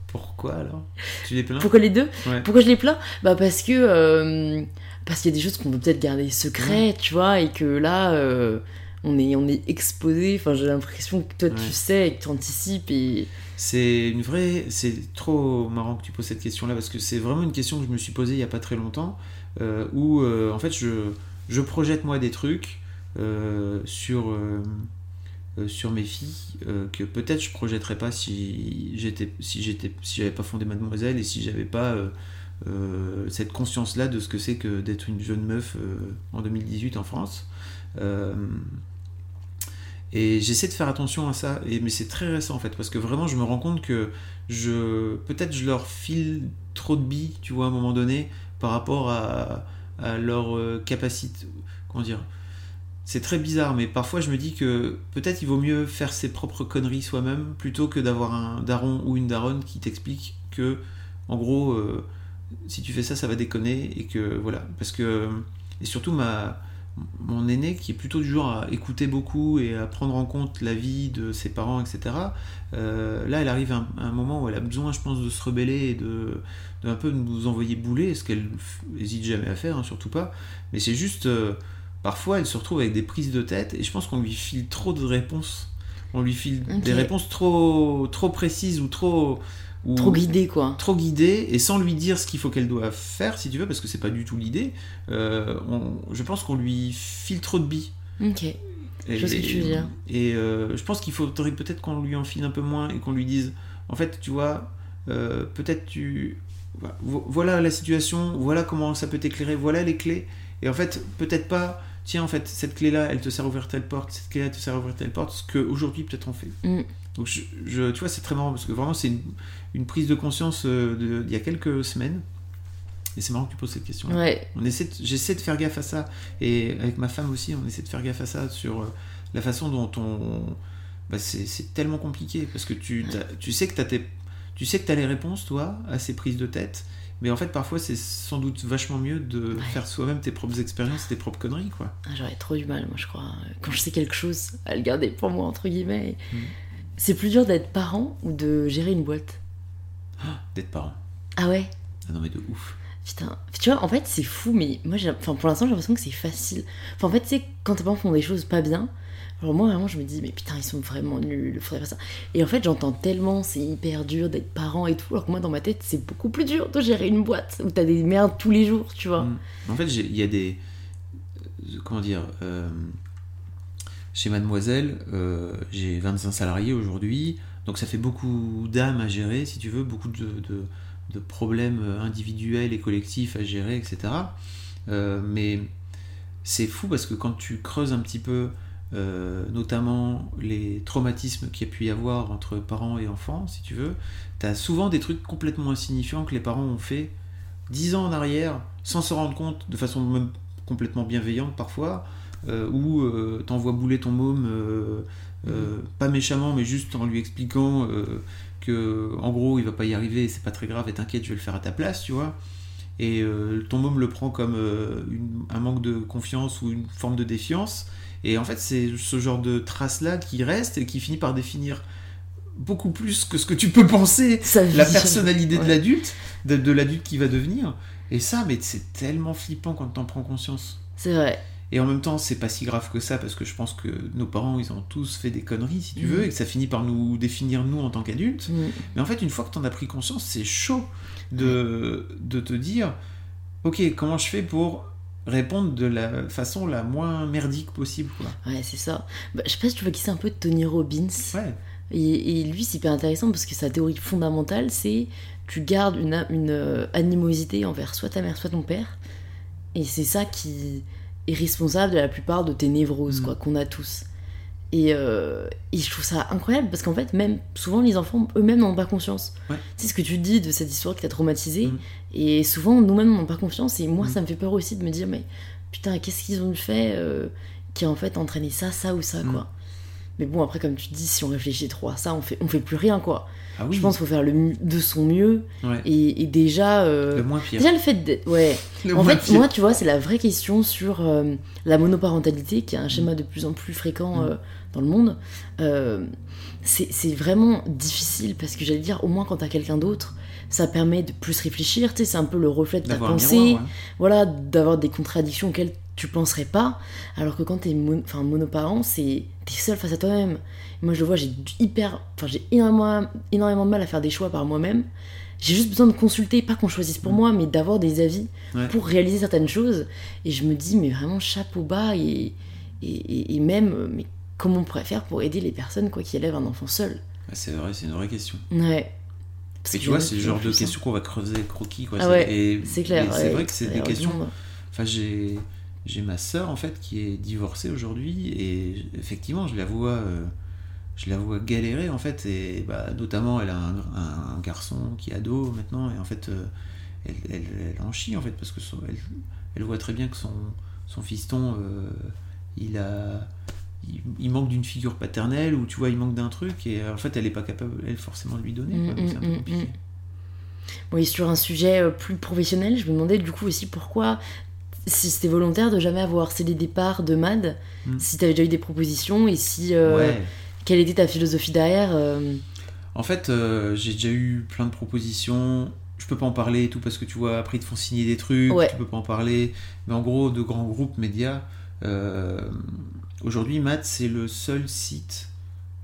Pourquoi alors? Tu les plains? Pourquoi les deux? Pourquoi je les plains? Bah parce que euh, parce qu'il y a des choses qu'on peut peut-être garder secrètes, tu vois, et que là, euh, on, est, on est exposé. Enfin, j'ai l'impression que toi, tu sais et que tu anticipes. Et... C'est une vraie. C'est trop marrant que tu poses cette question-là, parce que c'est vraiment une question que je me suis posée il n'y a pas très longtemps, euh, où euh, en fait, je, je projette moi des trucs sur. sur mes filles que peut-être je projetterais pas si j'étais si j'étais si j'avais pas fondé Mademoiselle et si j'avais pas euh, cette conscience-là de ce que c'est que d'être une jeune meuf euh, en 2018 en France. Euh, et j'essaie de faire attention à ça, et, mais c'est très récent en fait, parce que vraiment je me rends compte que je peut-être je leur file trop de billes, tu vois, à un moment donné, par rapport à, leur euh, capacité. Comment dire C'est très bizarre, mais parfois je me dis que peut-être il vaut mieux faire ses propres conneries soi-même plutôt que d'avoir un daron ou une daronne qui t'explique que, en gros, euh, si tu fais ça, ça va déconner et que voilà. Parce que. Et surtout, ma mon aîné, qui est plutôt du genre à écouter beaucoup et à prendre en compte la vie de ses parents, etc., euh, là, elle arrive à un, moment où elle a besoin, je pense, de se rebeller et de, de un peu nous envoyer bouler, ce qu'elle hésite jamais à faire, hein, surtout pas. Mais c'est juste, euh, parfois, elle se retrouve avec des prises de tête et je pense qu'on lui file trop de réponses. On lui file des réponses trop, trop précises ou trop trop guidé quoi. Trop guidé et sans lui dire ce qu'il faut qu'elle doit faire si tu veux parce que c'est pas du tout l'idée. Euh, je pense qu'on lui file trop de billes. Ok. Et, je sais ce que tu veux dire. Et euh, je pense qu'il faudrait peut-être qu'on lui en file un peu moins et qu'on lui dise en fait tu vois euh, peut-être tu voilà la situation voilà comment ça peut t'éclairer voilà les clés et en fait peut-être pas tiens en fait cette clé là elle te sert à ouvrir telle porte cette clé là te sert à ouvrir telle porte ce qu'aujourd'hui peut-être on fait. Mm. Donc je, tu vois, c'est très marrant parce que vraiment c'est une, prise de conscience euh, il y a quelques semaines. Et c'est marrant que tu poses cette question. Ouais. On essaie, j'essaie de faire gaffe à ça et avec ma femme aussi, on essaie de faire gaffe à ça sur euh, la façon dont on. Bah, c'est tellement compliqué parce que tu, tu sais que tu as tu sais que as les réponses toi à ces prises de tête. Mais en fait, parfois, c'est sans doute vachement mieux de faire soi-même tes propres expériences, tes propres conneries, quoi. Ah, j'aurais trop du mal, moi, je crois. Quand je sais quelque chose, à le garder pour moi, entre guillemets. Hmm. C'est plus dur d'être parent ou de gérer une boîte? Ah, D'être parent. Ah ouais? Ah non, mais de ouf. Putain, tu vois, en fait, c'est fou, mais moi, enfin, pour l'instant, j'ai l'impression que c'est facile. Enfin, en fait, tu sais, quand tes parents font des choses pas bien, alors moi, vraiment, je me dis, mais putain, ils sont vraiment nuls, faudrait faire ça. Et en fait, j'entends tellement, c'est hyper dur d'être parent et tout, alors que moi, dans ma tête, c'est beaucoup plus dur de gérer une boîte où t'as des merdes tous les jours, tu vois. Mm. En fait, il y a des. Euh, comment dire euh, chez Mademoiselle, euh, j'ai 25 salariés aujourd'hui, donc ça fait beaucoup d'âmes à gérer, si tu veux, beaucoup de, problèmes individuels et collectifs à gérer, etc. Euh, mais c'est fou parce que quand tu creuses un petit peu, euh, notamment les traumatismes qu'il y a pu y avoir entre parents et enfants, si tu veux, tu as souvent des trucs complètement insignifiants que les parents ont fait 10 ans en arrière, sans se rendre compte, de façon même complètement bienveillante parfois, où euh, t'envoies bouler ton môme, euh, pas méchamment, mais juste en lui expliquant que, en gros, il va pas y arriver, c'est pas très grave, et t'inquiète, je vais le faire à ta place, tu vois. Et ton môme le prend comme un manque de confiance ou une forme de défiance. Et en fait, c'est ce genre de trace-là qui reste et qui finit par définir beaucoup plus que ce que tu peux penser la personnalité de l'adulte, de, de l'adulte qui va devenir. Et ça, mais c'est tellement flippant quand t'en prends conscience. C'est vrai. Et en même temps, c'est pas si grave que ça parce que je pense que nos parents, ils ont tous fait des conneries, si tu veux, mm. et que ça finit par nous définir nous en tant qu'adultes. Mm. Mais en fait, une fois que tu en as pris conscience, c'est chaud de, de te dire, ok, comment je fais pour répondre de la façon la moins merdique possible quoi. Ouais, c'est ça. Bah, je sais pas si tu vois qui c'est un peu Tony Robbins. Ouais. Et, lui, c'est hyper intéressant parce que sa théorie fondamentale, c'est tu gardes une, une euh, animosité envers soit ta mère, soit ton père. Et c'est ça qui, est responsable de la plupart de tes névroses, mm. quoi, qu'on a tous. Et, euh, et, je trouve ça incroyable parce qu'en fait, même souvent, les enfants eux-mêmes n'ont pas confiance. C'est ce que tu dis de cette histoire qui t'a traumatisé. Mm. Et souvent, nous-mêmes n'ont pas confiance. Et moi, mm. ça me fait peur aussi de me dire, mais putain, qu'est-ce qu'ils ont fait euh, qui a en fait entraîné ça, ça ou ça, quoi. Mais bon, après, comme tu dis, si on réfléchit trop à ça, on fait, on fait plus rien, quoi. Ah je pense qu'il faut faire le de son mieux. Et, déjà. Euh, le moins pire. Déjà, le fait d'être. Ouais. en fait, moi, tu vois, c'est la vraie question sur euh, la monoparentalité, qui est un schéma de plus en plus fréquent mm. euh, dans le monde. c'est vraiment difficile parce que j'allais dire, au moins quand t'as quelqu'un d'autre, ça permet de plus réfléchir. Tu sais, c'est un peu le reflet de ta pensée. Voilà, d'avoir des contradictions auxquelles tu penserais pas. Alors que quand t'es enfin, monoparent, c'est t'es seul face à toi-même. Moi, je le vois, j'ai hyper, enfin, j'ai énormément, énormément de mal à faire des choix par moi-même. J'ai juste besoin de consulter, pas qu'on choisisse pour mm. moi, mais d'avoir des avis pour réaliser certaines choses. Et je me dis, mais vraiment chapeau bas et, et, et même, mais comment on pourrait faire pour aider les personnes quoi, qui élèvent un enfant seul? C'est vrai, c'est une vraie question. Ouais. Parce tu vois, c'est le genre de questions qu'on va creuser croquis. Quoi. Ah c'est clair. C'est vrai que c'est des questions. Enfin, j'ai j'ai ma sœur en fait qui est divorcée aujourd'hui et effectivement je la vois euh, je la vois galérer en fait et bah, notamment elle a un, garçon qui est ado maintenant et en fait euh, elle, elle, elle en chie en fait, parce que son- elle, elle voit très bien que son, son fiston, euh, il a. Il, il manque d'une figure paternelle ou tu vois il manque d'un truc et euh, en fait elle est pas capable elle forcément de lui donner quoi, Mm, donc c'est un peu mm, compliqué. mm. Oui, sur un sujet euh, plus professionnel, je me demandais du coup aussi pourquoi, si c'était volontaire de jamais avoir harcelé des parts de MAD, Mm. si tu avais déjà eu des propositions et si. euh, ouais Quelle était ta philosophie derrière euh, En fait, euh, j'ai déjà eu plein de propositions. Je peux pas en parler et tout parce que tu vois, après ils te font signer des trucs, Ouais. tu peux pas en parler. Mais en gros, de grands groupes médias, aujourd'hui, Matt, c'est le seul site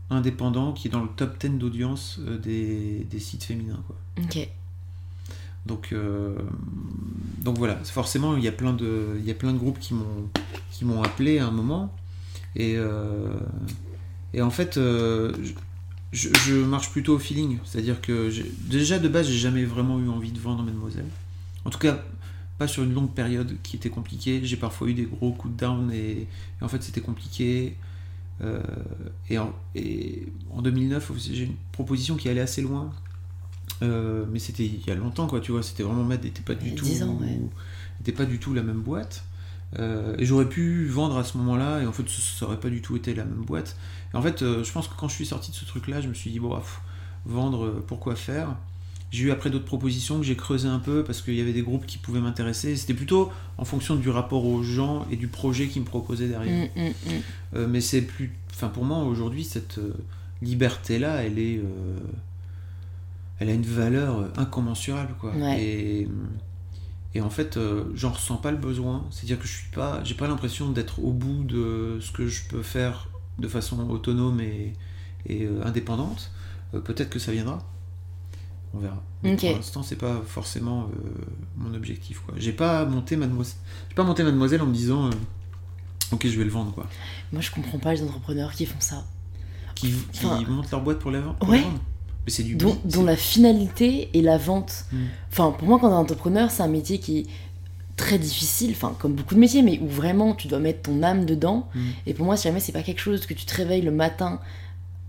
indépendant qui est dans le top 10 d'audience euh, des, des sites féminins. Quoi. Ok. Donc, euh, donc voilà, forcément, il y a plein de, il y a plein de groupes qui m'ont, qui m'ont appelé à un moment. Et, euh, et en fait, euh, je, je marche plutôt au feeling. C'est-à-dire que déjà de base, j'ai jamais vraiment eu envie de vendre Mademoiselle. En tout cas, pas sur une longue période qui était compliquée. J'ai parfois eu des gros coups de down et, et en fait, c'était compliqué. Euh, et, en, et en 2009, aussi, j'ai une proposition qui allait assez loin. Euh, mais c'était il y a longtemps, quoi, tu vois. C'était vraiment Mad n'était pas du tout, 10 ans, ouais. était pas du tout la même boîte. Euh, et j'aurais pu vendre à ce moment-là, et en fait, ça aurait pas du tout été la même boîte. Et en fait, je pense que quand je suis sorti de ce truc-là, je me suis dit, bon, pff, vendre, pourquoi faire? J'ai eu après d'autres propositions que j'ai creusé un peu parce qu'il y avait des groupes qui pouvaient m'intéresser. C'était plutôt en fonction du rapport aux gens et du projet qu'ils me proposaient derrière. Mm, mm, mm. Euh, mais c'est plus. Enfin, pour moi, aujourd'hui, cette euh, liberté-là, elle est. euh, elle a une valeur incommensurable, quoi. Ouais. Et, et en fait, j'en ressens pas le besoin. C'est-à-dire que je suis pas. J'ai pas l'impression d'être au bout de ce que je peux faire de façon autonome et, et indépendante. Peut-être que ça viendra. On verra. Mais. Pour l'instant, c'est pas forcément euh, mon objectif, quoi. J'ai pas monté Mademoiselle. J'ai pas monté Mademoiselle en me disant. euh, Ok, je vais le vendre, quoi. Moi, je comprends pas les entrepreneurs qui font ça. qui, qui Enfin, montent leur boîte pour la, pour ouais. vendre. Mais c'est du Dont, dont la finalité est la vente. Mm. Enfin, pour moi, quand t'es entrepreneur, c'est un métier qui est très difficile, enfin, comme beaucoup de métiers, mais où vraiment tu dois mettre ton âme dedans. Mm. Et pour moi, si jamais c'est pas quelque chose que tu te réveilles le matin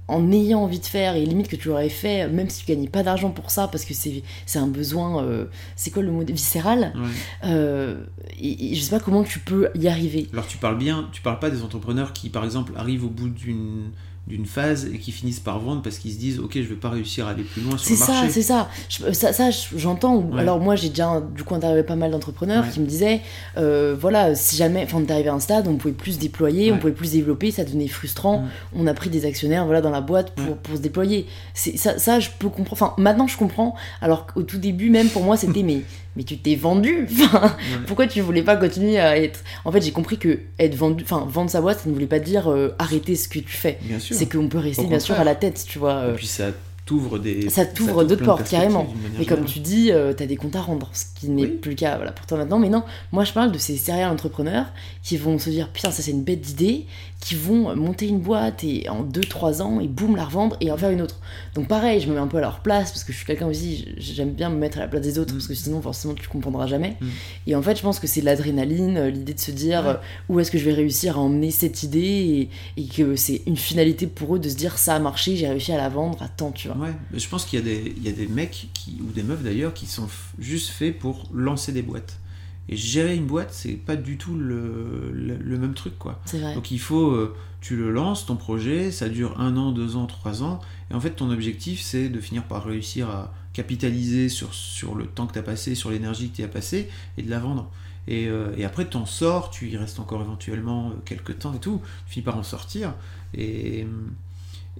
en ayant envie de faire, et limite que tu l'aurais fait, même si tu gagnais pas d'argent pour ça, parce que c'est c'est un besoin, euh, c'est quoi le mot viscéral Ouais. euh, et, et je sais pas comment tu peux y arriver. Alors tu parles bien, tu parles pas des entrepreneurs qui par exemple arrivent au bout d'une d'une phase et qui finissent par vendre parce qu'ils se disent ok je vais pas réussir à aller plus loin sur C'est le ça, marché. c'est ça. Je- ça. Ça, je- j'entends. Ouais. Alors moi, j'ai déjà du coup interviewé pas mal d'entrepreneurs Ouais. qui me disaient, euh, voilà, si jamais, enfin, on est arrivé à un stade, on pouvait plus se déployer, on pouvait plus se développer, ça devenait frustrant. Mm. On a pris des actionnaires, voilà, dans la boîte pour, pour se déployer. C'est ça, ça, je peux comprendre. Enfin, maintenant, je comprends. Alors qu'au tout début, même pour moi, c'était mais, mais tu t'es vendu. Enfin, Ouais. pourquoi tu voulais pas continuer à être En fait, j'ai compris que être vendu, enfin, vendre sa boîte, ça ne voulait pas dire euh, arrêter ce que tu fais. C'est qu'on peut rester bien sûr à la tête, tu vois. euh. Et puis ça t'ouvre des. Ça t'ouvre d'autres portes, carrément. Mais comme tu dis, euh, t'as des comptes à rendre, ce qui n'est Oui. plus le cas voilà, pour toi maintenant. Mais non, moi je parle de ces serial entrepreneurs qui vont se dire putain, ça c'est une bête d'idée, qui vont monter une boîte et en 2-3 ans et boum la revendre et en faire une autre. Donc pareil, je me mets un peu à leur place parce que je suis quelqu'un aussi, j'aime bien me mettre à la place des autres Mm. parce que sinon forcément tu comprendras jamais. Mm. Et en fait, je pense que c'est de l'adrénaline, euh, l'idée de se dire Ouais. euh, où est-ce que je vais réussir à emmener cette idée et, et que c'est une finalité pour eux de se dire ça a marché, j'ai réussi à la vendre à temps, tu vois. Ouais, mais je pense qu'il y, a des- il y a des mecs qui, ou des meufs d'ailleurs qui sont juste faits pour lancer des boîtes. Et gérer une boîte, c'est pas du tout le, le, le même truc quoi. C'est vrai. Donc il faut, euh, tu le lances, ton projet, ça dure un an, deux ans, trois ans, et en fait ton objectif c'est de finir par réussir à capitaliser sur, sur le temps que tu as passé, sur l'énergie que tu as passé, et de la vendre. Et, euh, et après t'en sors, tu y restes encore éventuellement euh, quelques temps et tout, tu finis par en sortir, et,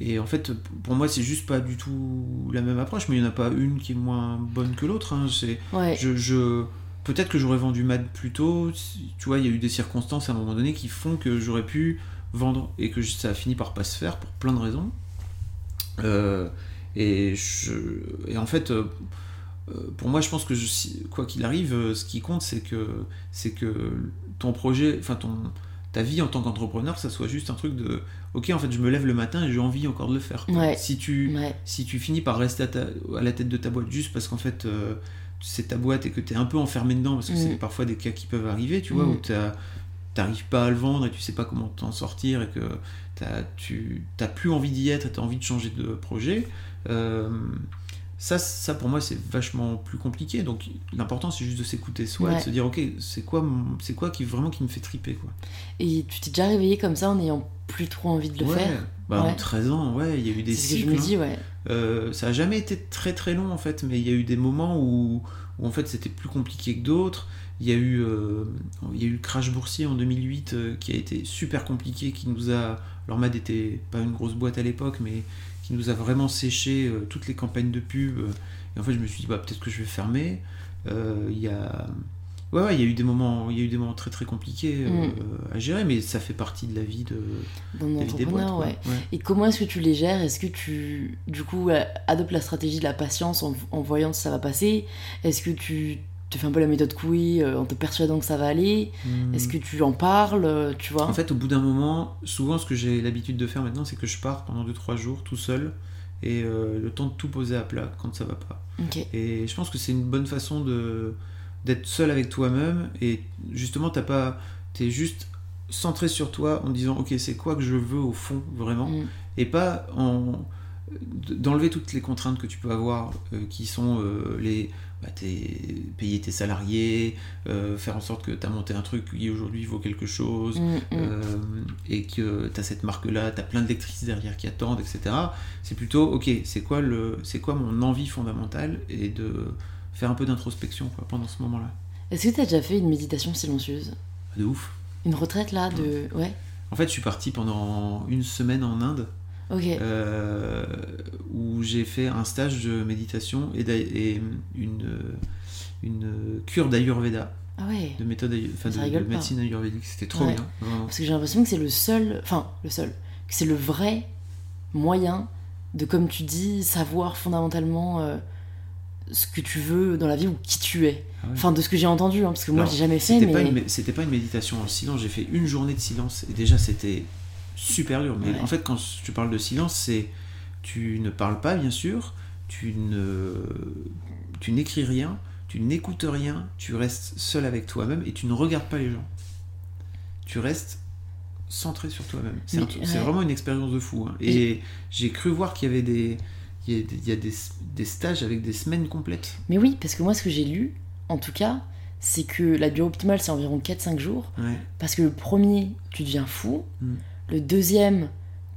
et en fait pour moi c'est juste pas du tout la même approche, mais il n'y en a pas une qui est moins bonne que l'autre, hein. c'est... Ouais. Je, je- Peut-être que j'aurais vendu Mad plus tôt. Tu vois, il y a eu des circonstances à un moment donné qui font que j'aurais pu vendre et que ça a fini par pas se faire pour plein de raisons. Euh, et, je, et en fait, euh, pour moi, je pense que je- quoi qu'il arrive, euh, ce qui compte, c'est que, c'est que ton projet, enfin ton, ta vie en tant qu'entrepreneur, ça soit juste un truc de ok, en fait, je me lève le matin et j'ai envie encore de le faire. Ouais. Si tu, Ouais. si tu finis par rester à, ta- à la tête de ta boîte juste parce qu'en fait euh, c'est ta boîte et que tu es un peu enfermé dedans, parce que Mm. c'est parfois des cas qui peuvent arriver, tu vois, Mm. où t'as- t'arrives pas à le vendre et tu sais pas comment t'en sortir et que tu t'as plus envie d'y être et tu as envie de changer de projet, euh, ça, ça pour moi, c'est vachement plus compliqué. Donc l'important, c'est juste de s'écouter soi, de se dire, ok, c'est quoi, c'est quoi qui vraiment qui me fait triper, quoi. Et tu t'es déjà réveillé comme ça en n'ayant plus trop envie de le faire? Bah, En 13 ans, ouais, il y a eu des cycles. Ce que je me dis, ouais. Euh, ça a jamais été très très long en fait, mais il y a eu des moments où, où en fait c'était plus compliqué que d'autres. Il y a eu, euh, il y a eu le crash boursier en 2008 euh, qui a été super compliqué, qui nous a. Alors Mad était pas une grosse boîte à l'époque, mais qui nous a vraiment séché euh, toutes les campagnes de pub. et en fait, je me suis dit, bah, peut-être que je vais fermer. Il y a. Ouais, il y a eu des moments, il y a eu des moments très très compliqués mm. à gérer, mais ça fait partie de la vie de, la vie des boîtes. Ouais. Et comment est-ce que tu les gères? Est-ce que tu, du coup, adoptes la stratégie de la patience en, en voyant si ça va passer? Est-ce que tu tu fais un peu la méthode couille euh, en te persuadant que ça va aller hmm. Est-ce que tu en parles euh, Tu vois? En fait, au bout d'un moment, souvent, ce que j'ai l'habitude de faire maintenant, c'est que je pars pendant 2-3 jours tout seul et euh, le temps de tout poser à plat quand ça va pas. Et je pense que c'est une bonne façon de d'être seul avec toi-même et justement, t'as pas, t'es juste centré sur toi en disant ok, c'est quoi que je veux au fond vraiment hmm. et pas en d'enlever toutes les contraintes que tu peux avoir qui sont les bah, payer tes salariés, euh, faire en sorte que tu as monté un truc qui aujourd'hui vaut quelque chose, mm, mm. Euh, et que tu as cette marque-là, tu as plein de lectrices derrière qui attendent, etc. C'est plutôt, ok, c'est quoi, le, quoi mon envie fondamentale et de faire un peu d'introspection pendant ce moment-là. Est-ce que tu as déjà fait une méditation silencieuse? De ouf. Une retraite là de... Ouais. En fait, je suis parti pendant une semaine en Inde. Euh, où j'ai fait un stage de méditation et, et une, une cure d'Ayurveda. Ah ouais. De méthode de, médecine ayurvédique. C'était trop bien. Parce que j'ai l'impression que c'est le seul, enfin le seul, que c'est le vrai moyen de, comme tu dis, savoir fondamentalement euh, ce que tu veux dans la vie ou qui tu es. Ah enfin, de ce que j'ai entendu, hein, parce que moi j'ai jamais fait. C'était pas une méditation en silence, j'ai fait une journée de silence et déjà c'était super dur. Mais en fait, quand tu parles de silence, c'est tu ne parles pas, bien sûr, tu ne tu n'écris rien, tu n'écoutes rien, tu restes seul avec toi-même et tu ne regardes pas les gens. Tu restes centré sur toi-même. C'est vraiment une expérience de fou. Hein. Et, j'ai cru voir qu'il y avait des il y a, des, des, stages avec des semaines complètes. Mais oui, parce que moi, ce que j'ai lu, en tout cas, c'est que la durée optimale, c'est environ 4-5 jours. Parce que le premier, tu deviens fou. Mm. Le deuxième,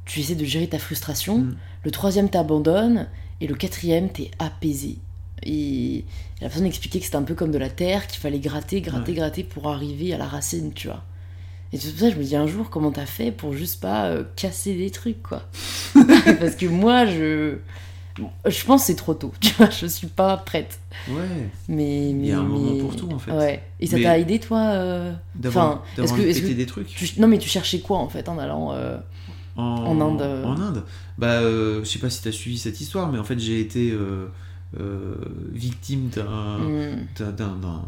tu essaies de gérer ta frustration. Mm. Le troisième, t'abandonnes. Et le quatrième, t'es apaisé. Et la personne expliquait que c'était un peu comme de la terre, qu'il fallait gratter, gratter, gratter pour arriver à la racine, tu vois. Et c'est pour ça que je me dis un jour, comment t'as fait pour juste pas euh, casser des trucs, quoi. Parce que moi, je. Je pense que c'est trop tôt, tu vois, je suis pas prête. Ouais. Mais, Il y a un moment pour tout, en fait. Ouais. Et ça t'a aidé, toi euh... D'avoir est-ce que, est des trucs Non, mais tu cherchais quoi, en fait, en allant euh, en... Inde euh En Inde Bah, euh, je sais pas si t'as suivi cette histoire, mais en fait, j'ai été victime hmm. d'un... d'un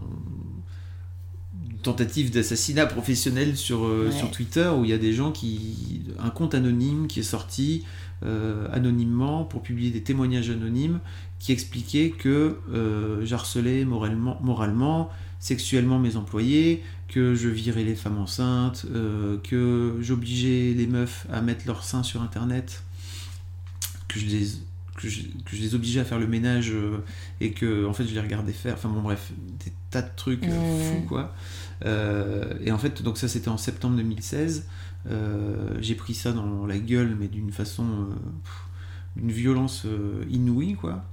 tentative d'assassinat professionnel sur, sur Twitter où il y a des gens qui. un compte anonyme qui est sorti euh, anonymement pour publier des témoignages anonymes qui expliquaient que euh, j'harcelais moralement, moralement, sexuellement mes employés, que je virais les femmes enceintes, euh, que j'obligeais les meufs à mettre leurs seins sur internet, que je les que je, les obligeais à faire le ménage et que en fait je les regardais faire enfin bon bref des tas de trucs fous quoi. Et en fait donc ça c'était en septembre 2016 euh, j'ai pris ça dans la gueule, mais d'une façon, euh, d'une violence euh, inouïe, quoi.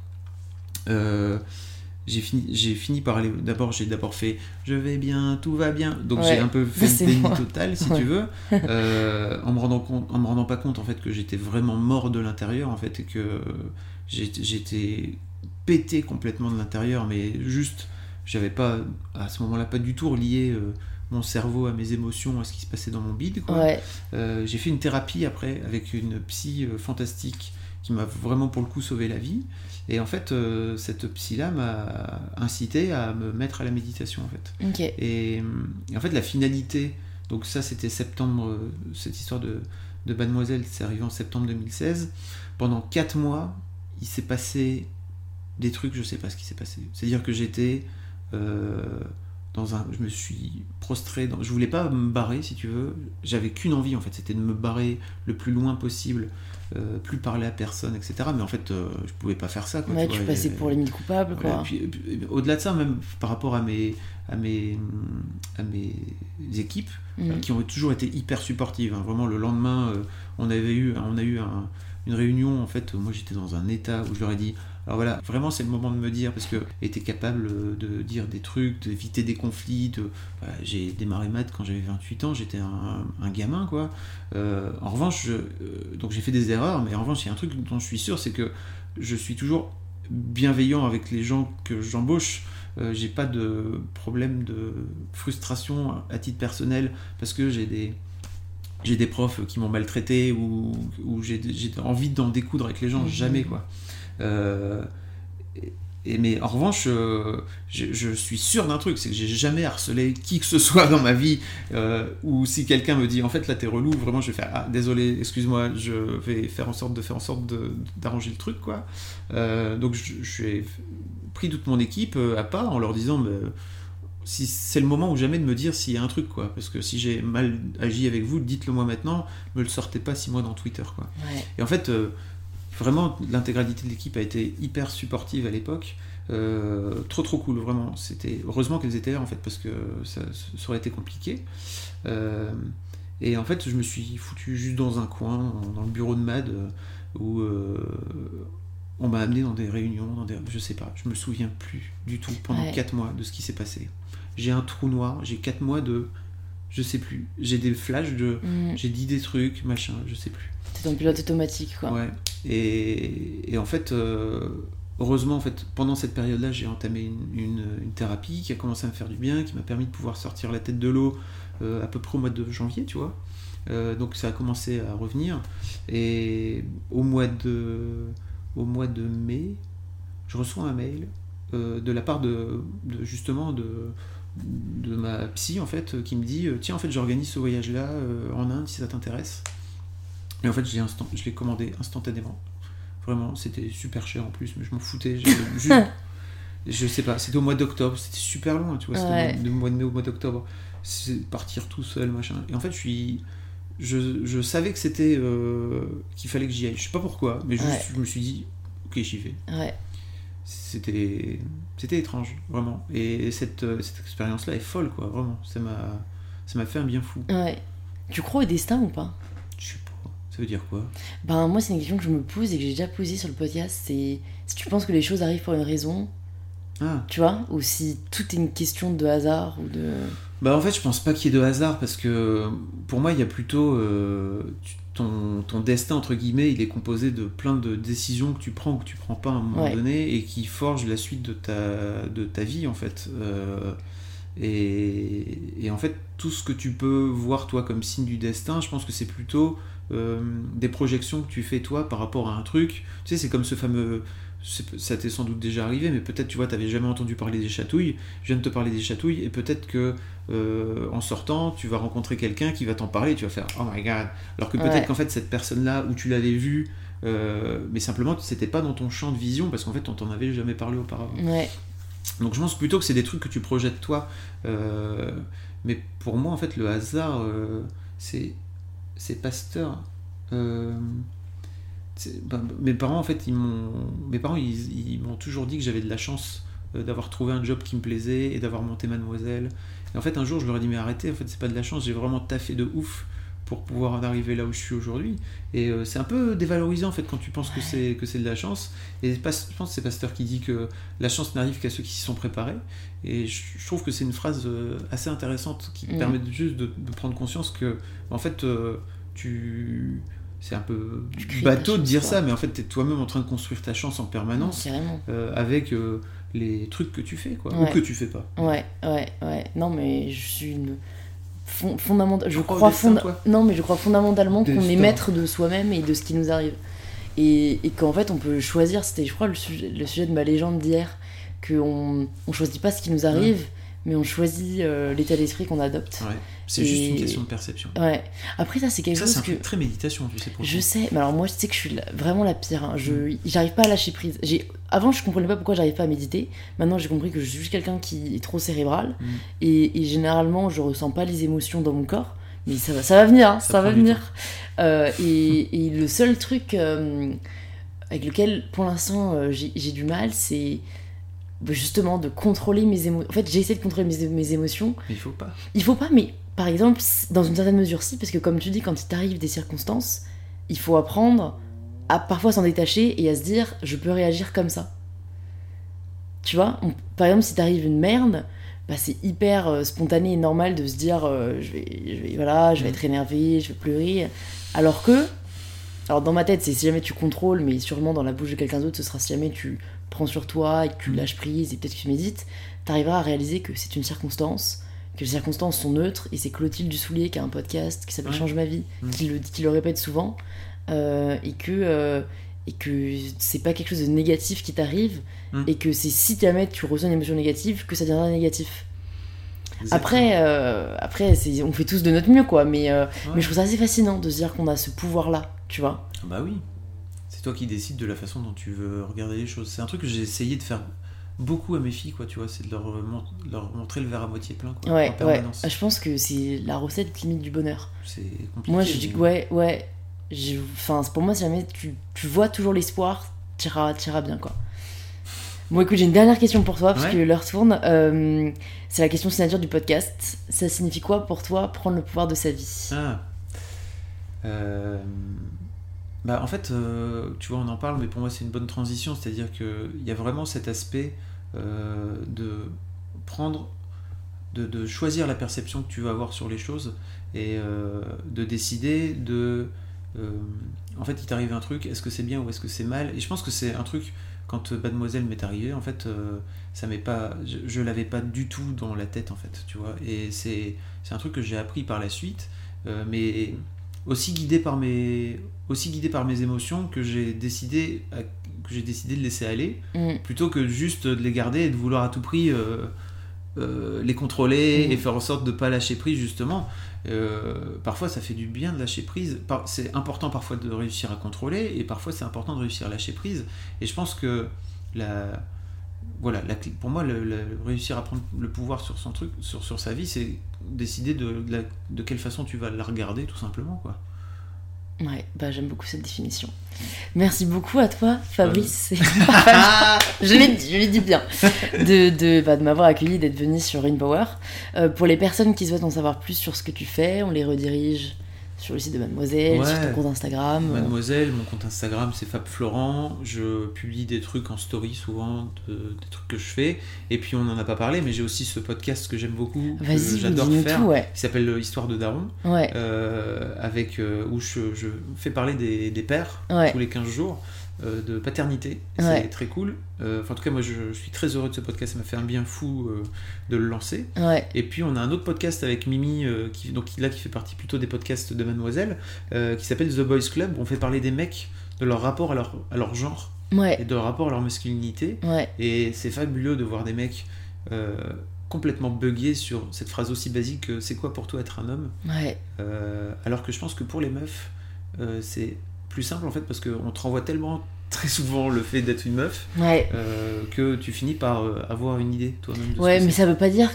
j'ai fini, j'ai fini par aller. D'abord, j'ai d'abord fait je vais bien, tout va bien. Donc j'ai un peu fait le déni total, si tu veux, en me rendant compte, en me rendant pas compte en fait que j'étais vraiment mort de l'intérieur en fait et que j'étais pété complètement de l'intérieur, mais juste, j'avais pas à ce moment-là pas du tout relié mon cerveau à mes émotions, à ce qui se passait dans mon bide. Euh, j'ai fait une thérapie après avec une psy euh, fantastique qui m'a vraiment pour le coup sauvé la vie. Et en fait, euh, cette psy-là m'a incité à me mettre à la méditation en fait. Et, en fait, la finalité, donc ça c'était septembre, cette histoire de, de Mademoiselle, c'est arrivé en septembre 2016. Pendant 4 mois, il s'est passé des trucs, je sais pas ce qui s'est passé. C'est-à-dire que j'étais dans un, je me suis prostré. Dans, je voulais pas me barrer, si tu veux. J'avais qu'une envie, en fait, c'était de me barrer le plus loin possible, euh, plus parler à personne, etc. Mais en fait, euh, je pouvais pas faire ça. Quoi, ouais, tu, tu vois, passais et- pour quoi. puis, puis, et au-delà de ça, même par rapport à mes, à mes, à mes équipes, Mhm. euh, qui ont toujours été hyper supportives. hein. Vraiment, le lendemain, euh, on avait eu, on a eu un- une réunion. En fait, moi, j'étais dans un état où je leur ai dit. Alors voilà, vraiment, c'est le moment de me dire parce que était capable euh, de dire des trucs, d'éviter des conflits. De, voilà, j'ai démarré maths quand j'avais 28 ans. J'étais un, un gamin, quoi. Euh, en revanche, je- euh, donc j'ai fait des erreurs, mais en revanche, il y a un truc dont je suis sûr, c'est que je suis toujours bienveillant avec les gens que j'embauche. Euh, j'ai pas de problème de frustration à titre personnel parce que j'ai des j'ai des profs qui m'ont maltraité ou, ou j'ai j'ai envie d'en découdre avec les gens Mhm. jamais quoi et, et- mais en revanche euh, je, je suis sûr d'un truc c'est que j'ai jamais harcelé qui que ce soit dans ma vie euh, ou si quelqu'un me dit en fait là t'es relou vraiment je vais faire ah désolé excuse-moi je vais faire en sorte de faire en sorte d'arranger le truc quoi. Euh, donc j'ai pris toute mon équipe euh, à part en leur disant bah, si c'est le moment ou jamais de me dire s'il y a un truc quoi. Parce que si j'ai mal agi avec vous dites-le moi maintenant me le sortez pas six mois dans Twitter quoi. Ouais. et en fait euh, vraiment l'intégralité de l'équipe a été hyper supportive à l'époque Euh, trop trop cool vraiment c'était heureusement qu'elles étaient là en fait parce que ça, ça aurait été compliqué Euh, et en fait je me suis foutu juste dans un coin dans le bureau de Mad euh, où euh, on m'a amené dans des réunions, dans des... je sais pas, je me souviens plus du tout pendant Ouais. 4 mois de ce qui s'est passé. J'ai un trou noir, j'ai 4 mois de. Je sais plus. J'ai des flashs de. Mhm. J'ai dit des trucs, machin, je sais plus. T'es le pilote automatique, quoi. Ouais. Et, en fait, euh, heureusement, en fait, pendant cette période-là, j'ai entamé une, thérapie qui a commencé à me faire du bien, qui m'a permis de pouvoir sortir la tête de l'eau euh, à peu près au mois de janvier, tu vois. Euh, donc ça a commencé à revenir. Et au mois de, au mois de mai, je reçois un mail de la part de, justement de, ma psy en fait qui me dit tiens en fait j'organise ce voyage là en Inde si ça t'intéresse et en fait j'ai instant, je l'ai commandé instantanément. Vraiment c'était super cher en plus mais je m'en foutais juste je sais pas c'était au mois d'octobre c'était super loin tu vois c'était Ouais. mois- du mois de mai au mois d'octobre. C'est partir tout seul machin. Et en fait je suis je, je savais que c'était euh, qu'il fallait que j'y aille. Je sais pas pourquoi mais juste Ouais. je me suis dit ok j'y vais. Ouais. c'était c'était étrange vraiment. Et cette, euh, cette expérience là est folle quoi vraiment. Ça m'a ça m'a fait un bien fou. Ouais. Tu crois au destin ou pas? Ça veut dire quoi? Ben moi c'est une question que je me pose et que j'ai déjà posée sur le podcast, c'est si tu penses que les choses arrivent pour une raison, ah. tu vois, ou si tout est une question de hasard ou de... bah en fait je pense pas qu'il y ait de hasard parce que pour moi il y a plutôt euh, ton, ton destin entre guillemets il est composé de plein de décisions que tu prends ou que tu prends pas à un moment Ouais. donné et qui forgent la suite de ta de ta vie en fait. Euh, et, et en fait tout ce que tu peux voir toi comme signe du destin je pense que c'est plutôt euh, des projections que tu fais toi par rapport à un truc tu sais c'est comme ce fameux ça t'est sans doute déjà arrivé mais peut-être tu vois t'avais jamais entendu parler des chatouilles je viens de te parler des chatouilles et peut-être que euh, en sortant tu vas rencontrer quelqu'un qui va t'en parler tu vas faire oh my god alors que peut-être Ouais. qu'en fait cette personne là où tu l'avais vue euh, mais simplement c'était pas dans ton champ de vision parce qu'en fait on t'en avait jamais parlé auparavant Ouais. donc je pense plutôt que c'est des trucs que tu projettes toi. Mais pour moi, en fait, le hasard, c'est c'est Pasteur. Euh, c'est- ben, mes parents, en fait, ils m'ont, mes parents, ils m'ont toujours dit que j'avais de la chance euh, d'avoir trouvé un job qui me plaisait et d'avoir monté Mademoiselle. Et en fait, un jour, je leur ai dit mais arrêtez, en fait, c'est pas de la chance. J'ai vraiment taffé de ouf pour pouvoir en arriver là où je suis aujourd'hui. Et euh, c'est un peu dévalorisant en fait quand tu penses que c'est que c'est de la chance. Et pas- je pense que c'est Pasteur qui dit que la chance n'arrive qu'à ceux qui s'y sont préparés. Et je, je trouve que c'est une phrase euh, assez intéressante qui Mm. permet juste de, de prendre conscience que, en fait, euh, tu. C'est un peu bateau de dire ça, mais en fait, tu es toi-même en train de construire ta chance en permanence euh, avec euh, les trucs que tu fais, quoi. Ouais. Ou que tu fais pas. Ouais, ouais, ouais. Non, mais je suis une. Fon- fondamental- je crois fonda- non mais je crois fondamentalement qu'on est maître de soi-même et de ce qui nous arrive. Et, et qu'en fait on peut choisir c'était je crois le sujet, le sujet de ma légende d'hier qu'on on choisit pas ce qui nous arrive mais on choisit euh, l'état d'esprit qu'on adopte. Ouais. C'est juste une question de perception. Ouais. Après, ça, c'est quelque Ça, chose un que. très méditation, tu sais. Je sais, mais alors moi je sais que je suis vraiment la pire. hein. Je j'arrive pas à lâcher prise. J'ai avant je comprenais pas pourquoi j'arrive pas à méditer. Maintenant j'ai compris que je suis juste quelqu'un qui est trop cérébral Mm. et, et généralement je ressens pas les émotions dans mon corps. Mais ça va, ça va venir, hein, ça, Ça va venir. Euh, et, et le seul truc euh, avec lequel pour l'instant j'ai du mal, c'est justement de contrôler mes émotions. En fait, j'ai essayé de contrôler mes, mes émotions Mais il faut pas. il faut pas, mais par exemple, dans une certaine mesure, si, parce que comme tu dis, quand il t'arrive des circonstances, il faut apprendre à parfois s'en détacher et à se dire, je peux réagir comme ça. Tu vois, on- par exemple, si t'arrive une merde, bah, c'est hyper euh, spontané et normal de se dire, euh, je, vais, je vais- voilà, je vais Mhm. être énervé, je vais pleurer. Alors que, alors dans ma tête, c'est si jamais tu contrôles, mais sûrement dans la bouche de quelqu'un d'autre, ce sera si jamais tu prends sur toi et que tu lâches prise et peut-être que tu médites, t'arriveras à réaliser que c'est une circonstance, que les circonstances sont neutres, et c'est Clotilde Dussoulier qui a un podcast qui s'appelle Ouais. Change ma vie, Mhm. qui, le, qui le répète souvent, euh, et que euh, et que c'est pas quelque chose de négatif qui t'arrive, Mhm. et que c'est si jamais tu ressens une émotion négative que ça deviendra négatif. Après, euh, après on fait tous de notre mieux, quoi, mais, euh, Ouais. mais je trouve ça assez fascinant de se dire qu'on a ce pouvoir-là, tu vois. Bah oui. C'est toi qui décides de la façon dont tu veux regarder les choses. C'est un truc que j'ai essayé de faire beaucoup à mes filles, quoi, tu vois, c'est de leur, mon- leur montrer le verre à moitié plein, quoi, Ouais, en ouais. Je pense que c'est la recette limite du bonheur. C'est compliqué. Moi, je dis ouais, ouais. Enfin, pour moi, si jamais tu, tu vois toujours l'espoir, t'iras t'iras bien, quoi. Bon, écoute, j'ai une dernière question pour toi, parce Ouais. que l'heure tourne. Euh, c'est la question signature du podcast. Ça signifie quoi pour toi prendre le pouvoir de sa vie? Ah. Euh, Bah, en fait, euh, tu vois, on en parle, mais pour moi, c'est une bonne transition. C'est-à-dire qu'il y a vraiment cet aspect euh, de prendre, de, de choisir la perception que tu veux avoir sur les choses et euh, de décider de. en fait, il t'arrive un truc, est-ce que c'est bien ou est-ce que c'est mal? Et je pense que c'est un truc, quand Mademoiselle m'est arrivé, en fait, ça m'est pas. Je, je l'avais pas du tout dans la tête, en fait, tu vois. Et c'est c'est un truc que j'ai appris par la suite, mais aussi guidé par mes aussi guidé par mes émotions que j'ai décidé à- que j'ai décidé de laisser aller Mm. plutôt que juste de les garder et de vouloir à tout prix euh, euh, les contrôler Mhm. et faire en sorte de pas lâcher prise justement Euh, parfois ça fait du bien de lâcher prise Par- c'est important parfois de réussir à contrôler et parfois c'est important de réussir à lâcher prise et je pense que la voilà, la pour moi, le, le- réussir à prendre le pouvoir sur son truc, sur, sur sa vie, c'est décider de, de, la- de quelle façon tu vas la regarder, tout simplement, quoi. Ouais, bah j'aime beaucoup cette définition. Merci beaucoup à toi, Fabrice. je l'ai dit, je l'ai dit bien. De, de, bah, de m'avoir accueilli, d'être venu sur InPower. Euh, pour les personnes qui souhaitent en savoir plus sur ce que tu fais, on les redirige sur le site de Mademoiselle, Ouais. sur ton compte Instagram. Mademoiselle, mon compte Instagram c'est Fab Florent. Je publie des trucs en story souvent, de- des trucs que je fais. Et puis on n'en a pas parlé, mais j'ai aussi ce podcast que j'aime beaucoup, que j'adore faire, tout, ouais. qui s'appelle euh, Histoire de Daron, Ouais, euh, avec, euh, où je, je fais parler des, des pères tous les 15 jours euh, de paternité. Ouais. C'est très cool. Euh, en tout cas, moi je, je suis très heureux de ce podcast, ça m'a fait un bien fou euh, de le lancer. Ouais, Et puis on a un autre podcast avec Mimi, qui, donc là qui fait partie plutôt des podcasts de Mademoiselle, qui s'appelle The Boys Club. On fait parler des mecs, de leur rapport à leur, à leur genre ouais, et de leur rapport à leur masculinité. Et c'est fabuleux de voir des mecs complètement buggés sur cette phrase aussi basique que c'est quoi pour toi être un homme? Ouais. Euh, Alors que je pense que pour les meufs, euh, c'est plus simple en fait parce qu'on te renvoie tellement très souvent le fait d'être une meuf ouais. euh, que tu finis par euh, avoir une idée toi-même Ouais, mais ça veut pas dire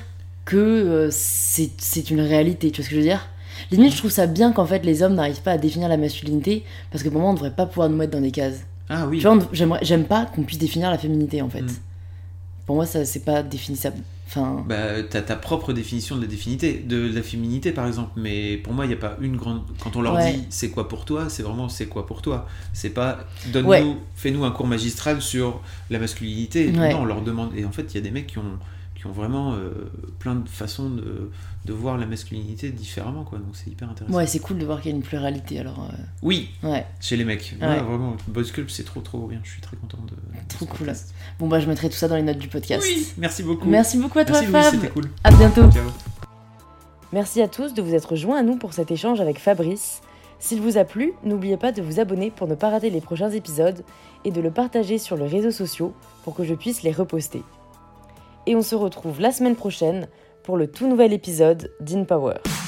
que euh, c'est une réalité, tu vois ce que je veux dire? Limite, je trouve ça bien qu'en fait les hommes n'arrivent pas à définir la masculinité, parce que pour moi on devrait pas pouvoir nous mettre dans des cases. Ah oui. Tu vois, j'aime pas qu'on puisse définir la féminité en fait. Mm. Pour moi, ça c'est pas définissable. Enfin, Bah, t'as ta propre définition de la définité, de la féminité par exemple, mais pour moi il n'y a pas une grande. Quand on leur Ouais. dit c'est quoi pour toi, c'est vraiment c'est quoi pour toi. C'est pas donne-nous, Ouais. fais-nous un cours magistral sur la masculinité. Ouais. Non, on leur demande. Et en fait, il y a des mecs qui ont, qui ont vraiment euh, plein de façons de, de voir la masculinité différemment, quoi. Donc c'est hyper intéressant. ouais, c'est cool de voir qu'il y a une pluralité alors. Oui, euh, ouais, chez les mecs. Ouais. Ouais, vraiment, Boys Club c'est trop trop bien. Je suis très content de. Trop cool. podcast. bon bah je mettrai tout ça dans les notes du podcast. Oui, merci beaucoup. Merci beaucoup à toi, Merci Fab. c'était cool. À bientôt. Ciao. Merci à tous de vous être joints à nous pour cet échange avec Fabrice. S'il vous a plu, n'oubliez pas de vous abonner pour ne pas rater les prochains épisodes et de le partager sur les réseaux sociaux pour que je puisse les reposter. et on se retrouve la semaine prochaine pour le tout nouvel épisode d'InPower. Power.